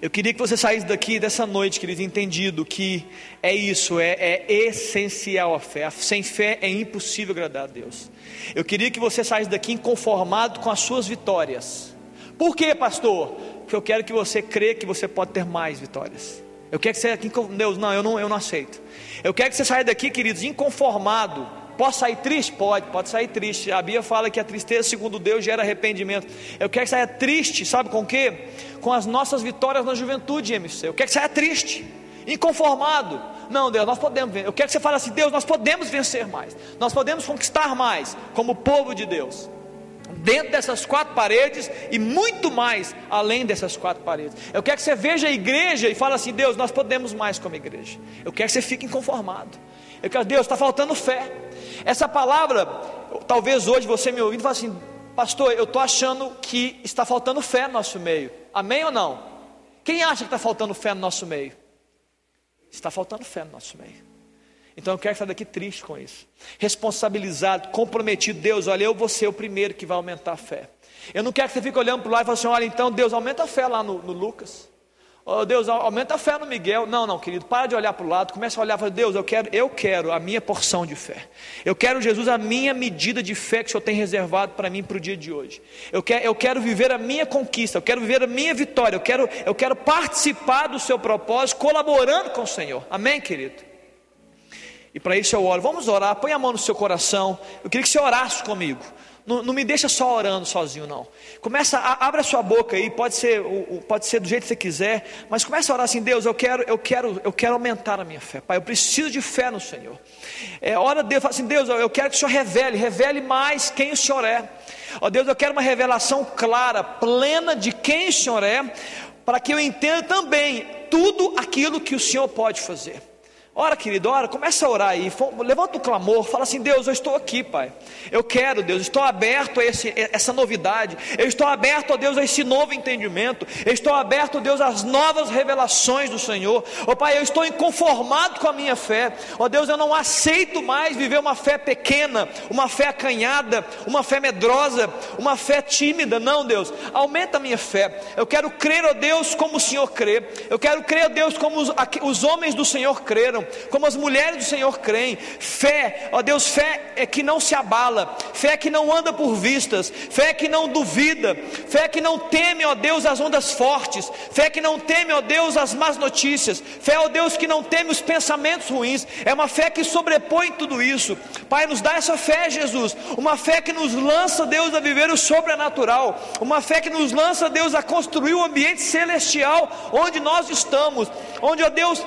Eu queria que você saísse daqui dessa noite, querido, entendido que é isso, é, é, essencial a fé. Sem fé é impossível agradar a Deus. Eu queria que você saísse daqui inconformado com as suas vitórias. Por quê, pastor? Porque eu quero que você crê que você pode ter mais vitórias. Eu quero que você Deus, não, eu não, eu não aceito. Eu quero que você saia daqui, queridos, inconformado Posso sair triste? Pode, pode sair triste. A Bíblia fala que a tristeza, segundo Deus, gera arrependimento. Eu quero que saia triste, sabe com o quê? Com as nossas vitórias na juventude, MC. Eu quero que saia triste, inconformado. Não, Deus, nós podemos vencer. Eu quero que você fale assim: Deus, nós podemos vencer mais. Nós podemos conquistar mais, como povo de Deus. dentro dessas quatro paredes e muito mais além dessas quatro paredes. Eu quero que você veja a igreja e fale assim: Deus, nós podemos mais como igreja. Eu quero que você fique inconformado. Eu quero, Deus, está faltando fé. Essa palavra, talvez hoje você me ouvindo, fale assim: Pastor, eu estou achando que está faltando fé no nosso meio. Amém ou não? Quem acha que está faltando fé no nosso meio? Está faltando fé no nosso meio. Então eu quero sair daqui triste com isso. Responsabilizado, comprometido. Deus, olha, eu vou ser o primeiro que vai aumentar a fé. Eu não quero que você fique olhando para o lado e fale assim: olha, então Deus, aumenta a fé lá no, no Lucas. Oh, Deus, aumenta a fé no Miguel. Não, não, querido, para de olhar para o lado, começa a olhar para Deus, eu quero, eu quero a minha porção de fé. Eu quero, Jesus, a minha medida de fé que o Senhor tem reservado para mim para o dia de hoje. Eu quero, eu quero viver a minha conquista, eu quero viver a minha vitória, eu quero, eu quero participar do seu propósito, colaborando com o Senhor. Amém, querido? E para isso eu oro. Vamos orar, põe a mão no seu coração. Eu queria que você orasse comigo. Não, não, me deixa só orando sozinho, não. Começa, a, abre a sua boca aí, pode ser, pode ser do jeito que você quiser, mas começa a orar assim, Deus, eu quero, eu quero, eu quero aumentar a minha fé, Pai, eu preciso de fé no Senhor. É, ora Deus, fala assim, Deus, eu quero que o Senhor revele, revele mais quem o Senhor é. Ó Deus, eu quero uma revelação clara, plena de quem o Senhor é, para que eu entenda também tudo aquilo que o Senhor pode fazer. Ora, querido, ora, começa a orar aí, levanta o clamor, fala assim: Deus, eu estou aqui, Pai. Eu quero, Deus, estou aberto a esse, essa novidade, eu estou aberto, ó Deus, a esse novo entendimento, eu estou aberto, Deus, às novas revelações do Senhor. Ó Pai, eu estou inconformado com a minha fé, ó Deus, eu não aceito mais viver uma fé pequena, uma fé acanhada, uma fé medrosa, uma fé tímida. Não, Deus, aumenta a minha fé. Eu quero crer, ó Deus, como o Senhor crê, eu quero crer, ó Deus, como os, os homens do Senhor creram como as mulheres do Senhor creem. Fé, ó Deus, fé é que não se abala, fé que não anda por vistas, fé que não duvida, fé que não teme, ó Deus, as ondas fortes, fé que não teme, ó Deus, as más notícias, fé, ó Deus, que não teme os pensamentos ruins, é uma fé que sobrepõe tudo isso. Pai, nos dá essa fé, Jesus, uma fé que nos lança, Deus, a viver o sobrenatural, uma fé que nos lança, Deus, a construir o um ambiente celestial onde nós estamos, onde, ó Deus,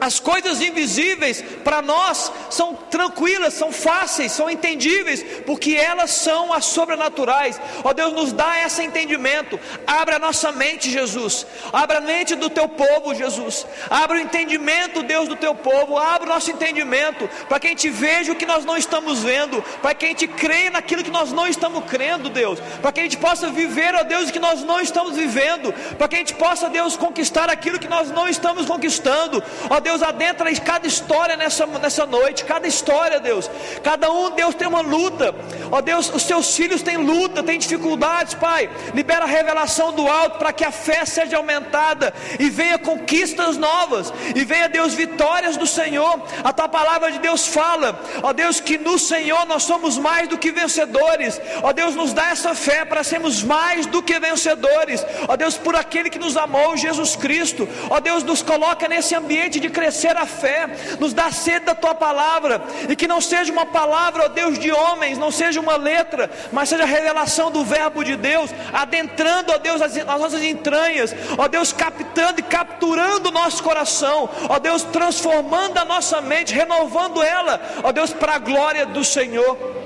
as coisas invisíveis para nós são tranquilas, são fáceis, são entendíveis, porque elas são as sobrenaturais. Ó Deus, nos dá esse entendimento. Abra a nossa mente, Jesus. Abra a mente do teu povo, Jesus. Abra o entendimento, Deus, do teu povo. Abra o nosso entendimento para que a gente veja o que nós não estamos vendo, para que a gente creia naquilo que nós não estamos crendo, Deus. Para que a gente possa viver, ó Deus, o que nós não estamos vivendo, para que a gente possa, Deus, conquistar aquilo que nós não estamos conquistando. Ó Deus, adentra em cada história nessa, nessa noite, cada história, Deus. Cada um, Deus, tem uma luta. Ó Deus, os seus filhos têm luta, têm dificuldades, Pai. Libera a revelação do alto para que a fé seja aumentada e venha conquistas novas, e venha, Deus, vitórias do Senhor. A tua palavra de Deus fala, ó Deus, que no Senhor nós somos mais do que vencedores. Ó Deus, nos dá essa fé para sermos mais do que vencedores. Ó Deus, por aquele que nos amou, Jesus Cristo. Ó Deus, nos coloca nesse ambiente de crescer a fé, nos dá sede da tua palavra, e que não seja uma palavra, ó Deus, de homens, não seja uma letra, mas seja a revelação do Verbo de Deus, adentrando, ó Deus, as, as nossas entranhas, ó Deus, captando e capturando o nosso coração, ó Deus, transformando a nossa mente, renovando ela, ó Deus, para a glória do Senhor.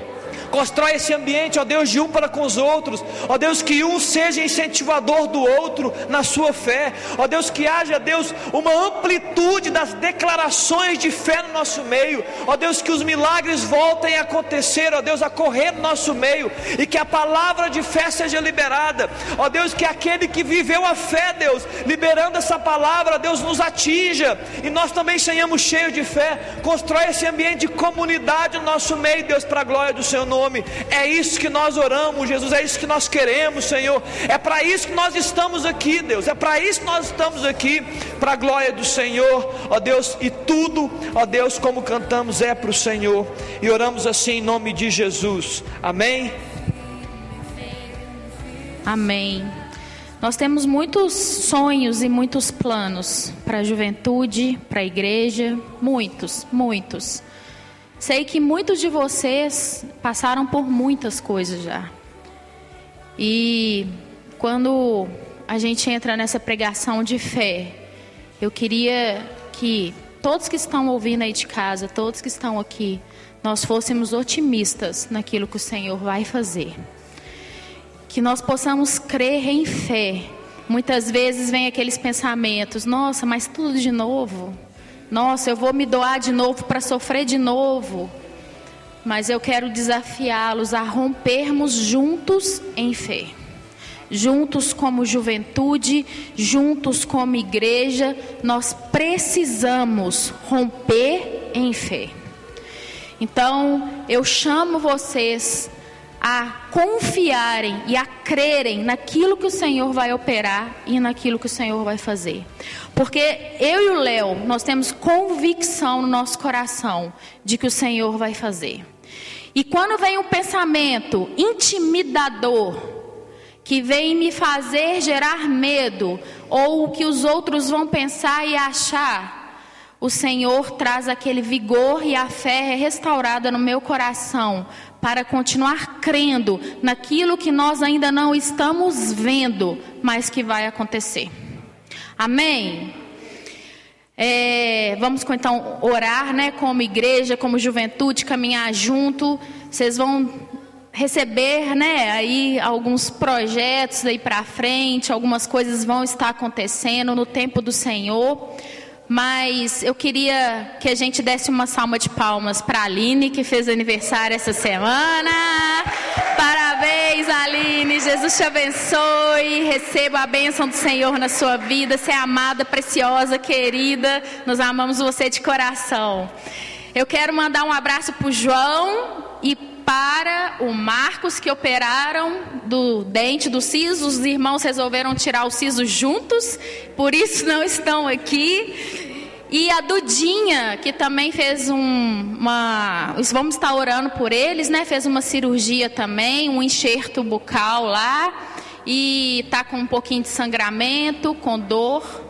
Constrói esse ambiente, ó Deus, de um para com os outros. Ó Deus, que um seja incentivador do outro na sua fé. Ó Deus, que haja, Deus, uma amplitude das declarações de fé no nosso meio. Ó Deus, que os milagres voltem a acontecer, ó Deus, a correr no nosso meio. E que a palavra de fé seja liberada. Ó Deus, que aquele que viveu a fé, Deus, liberando essa palavra, Deus, nos atinja. E nós também sejamos cheios de fé. Constrói esse ambiente de comunidade no nosso meio, Deus, para a glória do Seu nome. É isso que nós oramos, Jesus, é isso que nós queremos, Senhor. É para isso que nós estamos aqui, Deus. É para isso que nós estamos aqui, para a glória do Senhor, ó Deus. E tudo, ó Deus, como cantamos, é para o Senhor. E oramos assim em nome de Jesus. Amém. Amém. Nós temos muitos sonhos e muitos planos para a juventude, para a igreja, muitos, muitos. Sei que muitos de vocês passaram por muitas coisas já. E quando a gente entra nessa pregação de fé, eu queria que todos que estão ouvindo aí de casa, todos que estão aqui, nós fôssemos otimistas naquilo que o Senhor vai fazer. que nós possamos crer em fé. Muitas vezes vem aqueles pensamentos: nossa, mas tudo de novo. Nossa, eu vou me doar de novo para sofrer de novo. Mas eu quero desafiá-los a rompermos juntos em fé. Juntos como juventude, juntos como igreja, nós precisamos romper em fé. Então, eu chamo vocês a confiarem e a crerem naquilo que o Senhor vai operar e naquilo que o Senhor vai fazer. Porque eu e o Léo, nós temos convicção no nosso coração de que o Senhor vai fazer. E quando vem um pensamento intimidador, que vem me fazer gerar medo, ou o que os outros vão pensar e achar, o Senhor traz aquele vigor e a fé é restaurada no meu coração para continuar crendo naquilo que nós ainda não estamos vendo, mas que vai acontecer. Amém? É, vamos então orar, né, como igreja, como juventude, caminhar junto. Vocês vão receber, né, aí alguns projetos aí para frente, algumas coisas vão estar acontecendo no tempo do Senhor. Mas eu queria que a gente desse uma salva de palmas para a Aline, que fez aniversário essa semana. Parabéns, Aline. Jesus te abençoe. Receba a bênção do Senhor na sua vida. Você é amada, preciosa, querida. Nós amamos você de coração. Eu quero mandar um abraço para o João e para o Marcos, que operaram do dente do siso. Os irmãos resolveram tirar o siso juntos, por isso não estão aqui. E a Dudinha, que também fez um, uma. Vamos estar orando por eles, né? Fez uma cirurgia também, um enxerto bucal lá. E está com um pouquinho de sangramento, com dor.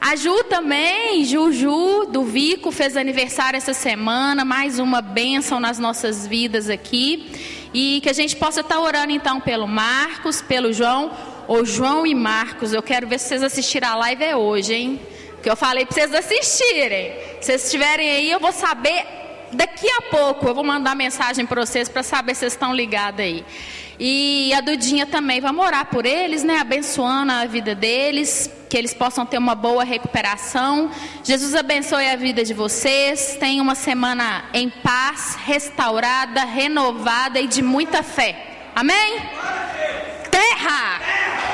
A Ju também, Juju do Vico, fez aniversário essa semana, mais uma bênção nas nossas vidas aqui. E que a gente possa estar orando então pelo Marcos, pelo João, ou João e Marcos. Eu quero ver se vocês assistirem a live é hoje, hein? Que eu falei para vocês assistirem. Se vocês estiverem aí, eu vou saber daqui a pouco. Eu vou mandar mensagem para vocês para saber se vocês estão ligados aí. E a Dudinha também, vamos orar por eles, né? Abençoando a vida deles, que eles possam ter uma boa recuperação. Jesus abençoe a vida de vocês. Tenham uma semana em paz, restaurada, renovada e de muita fé. Amém? Terra!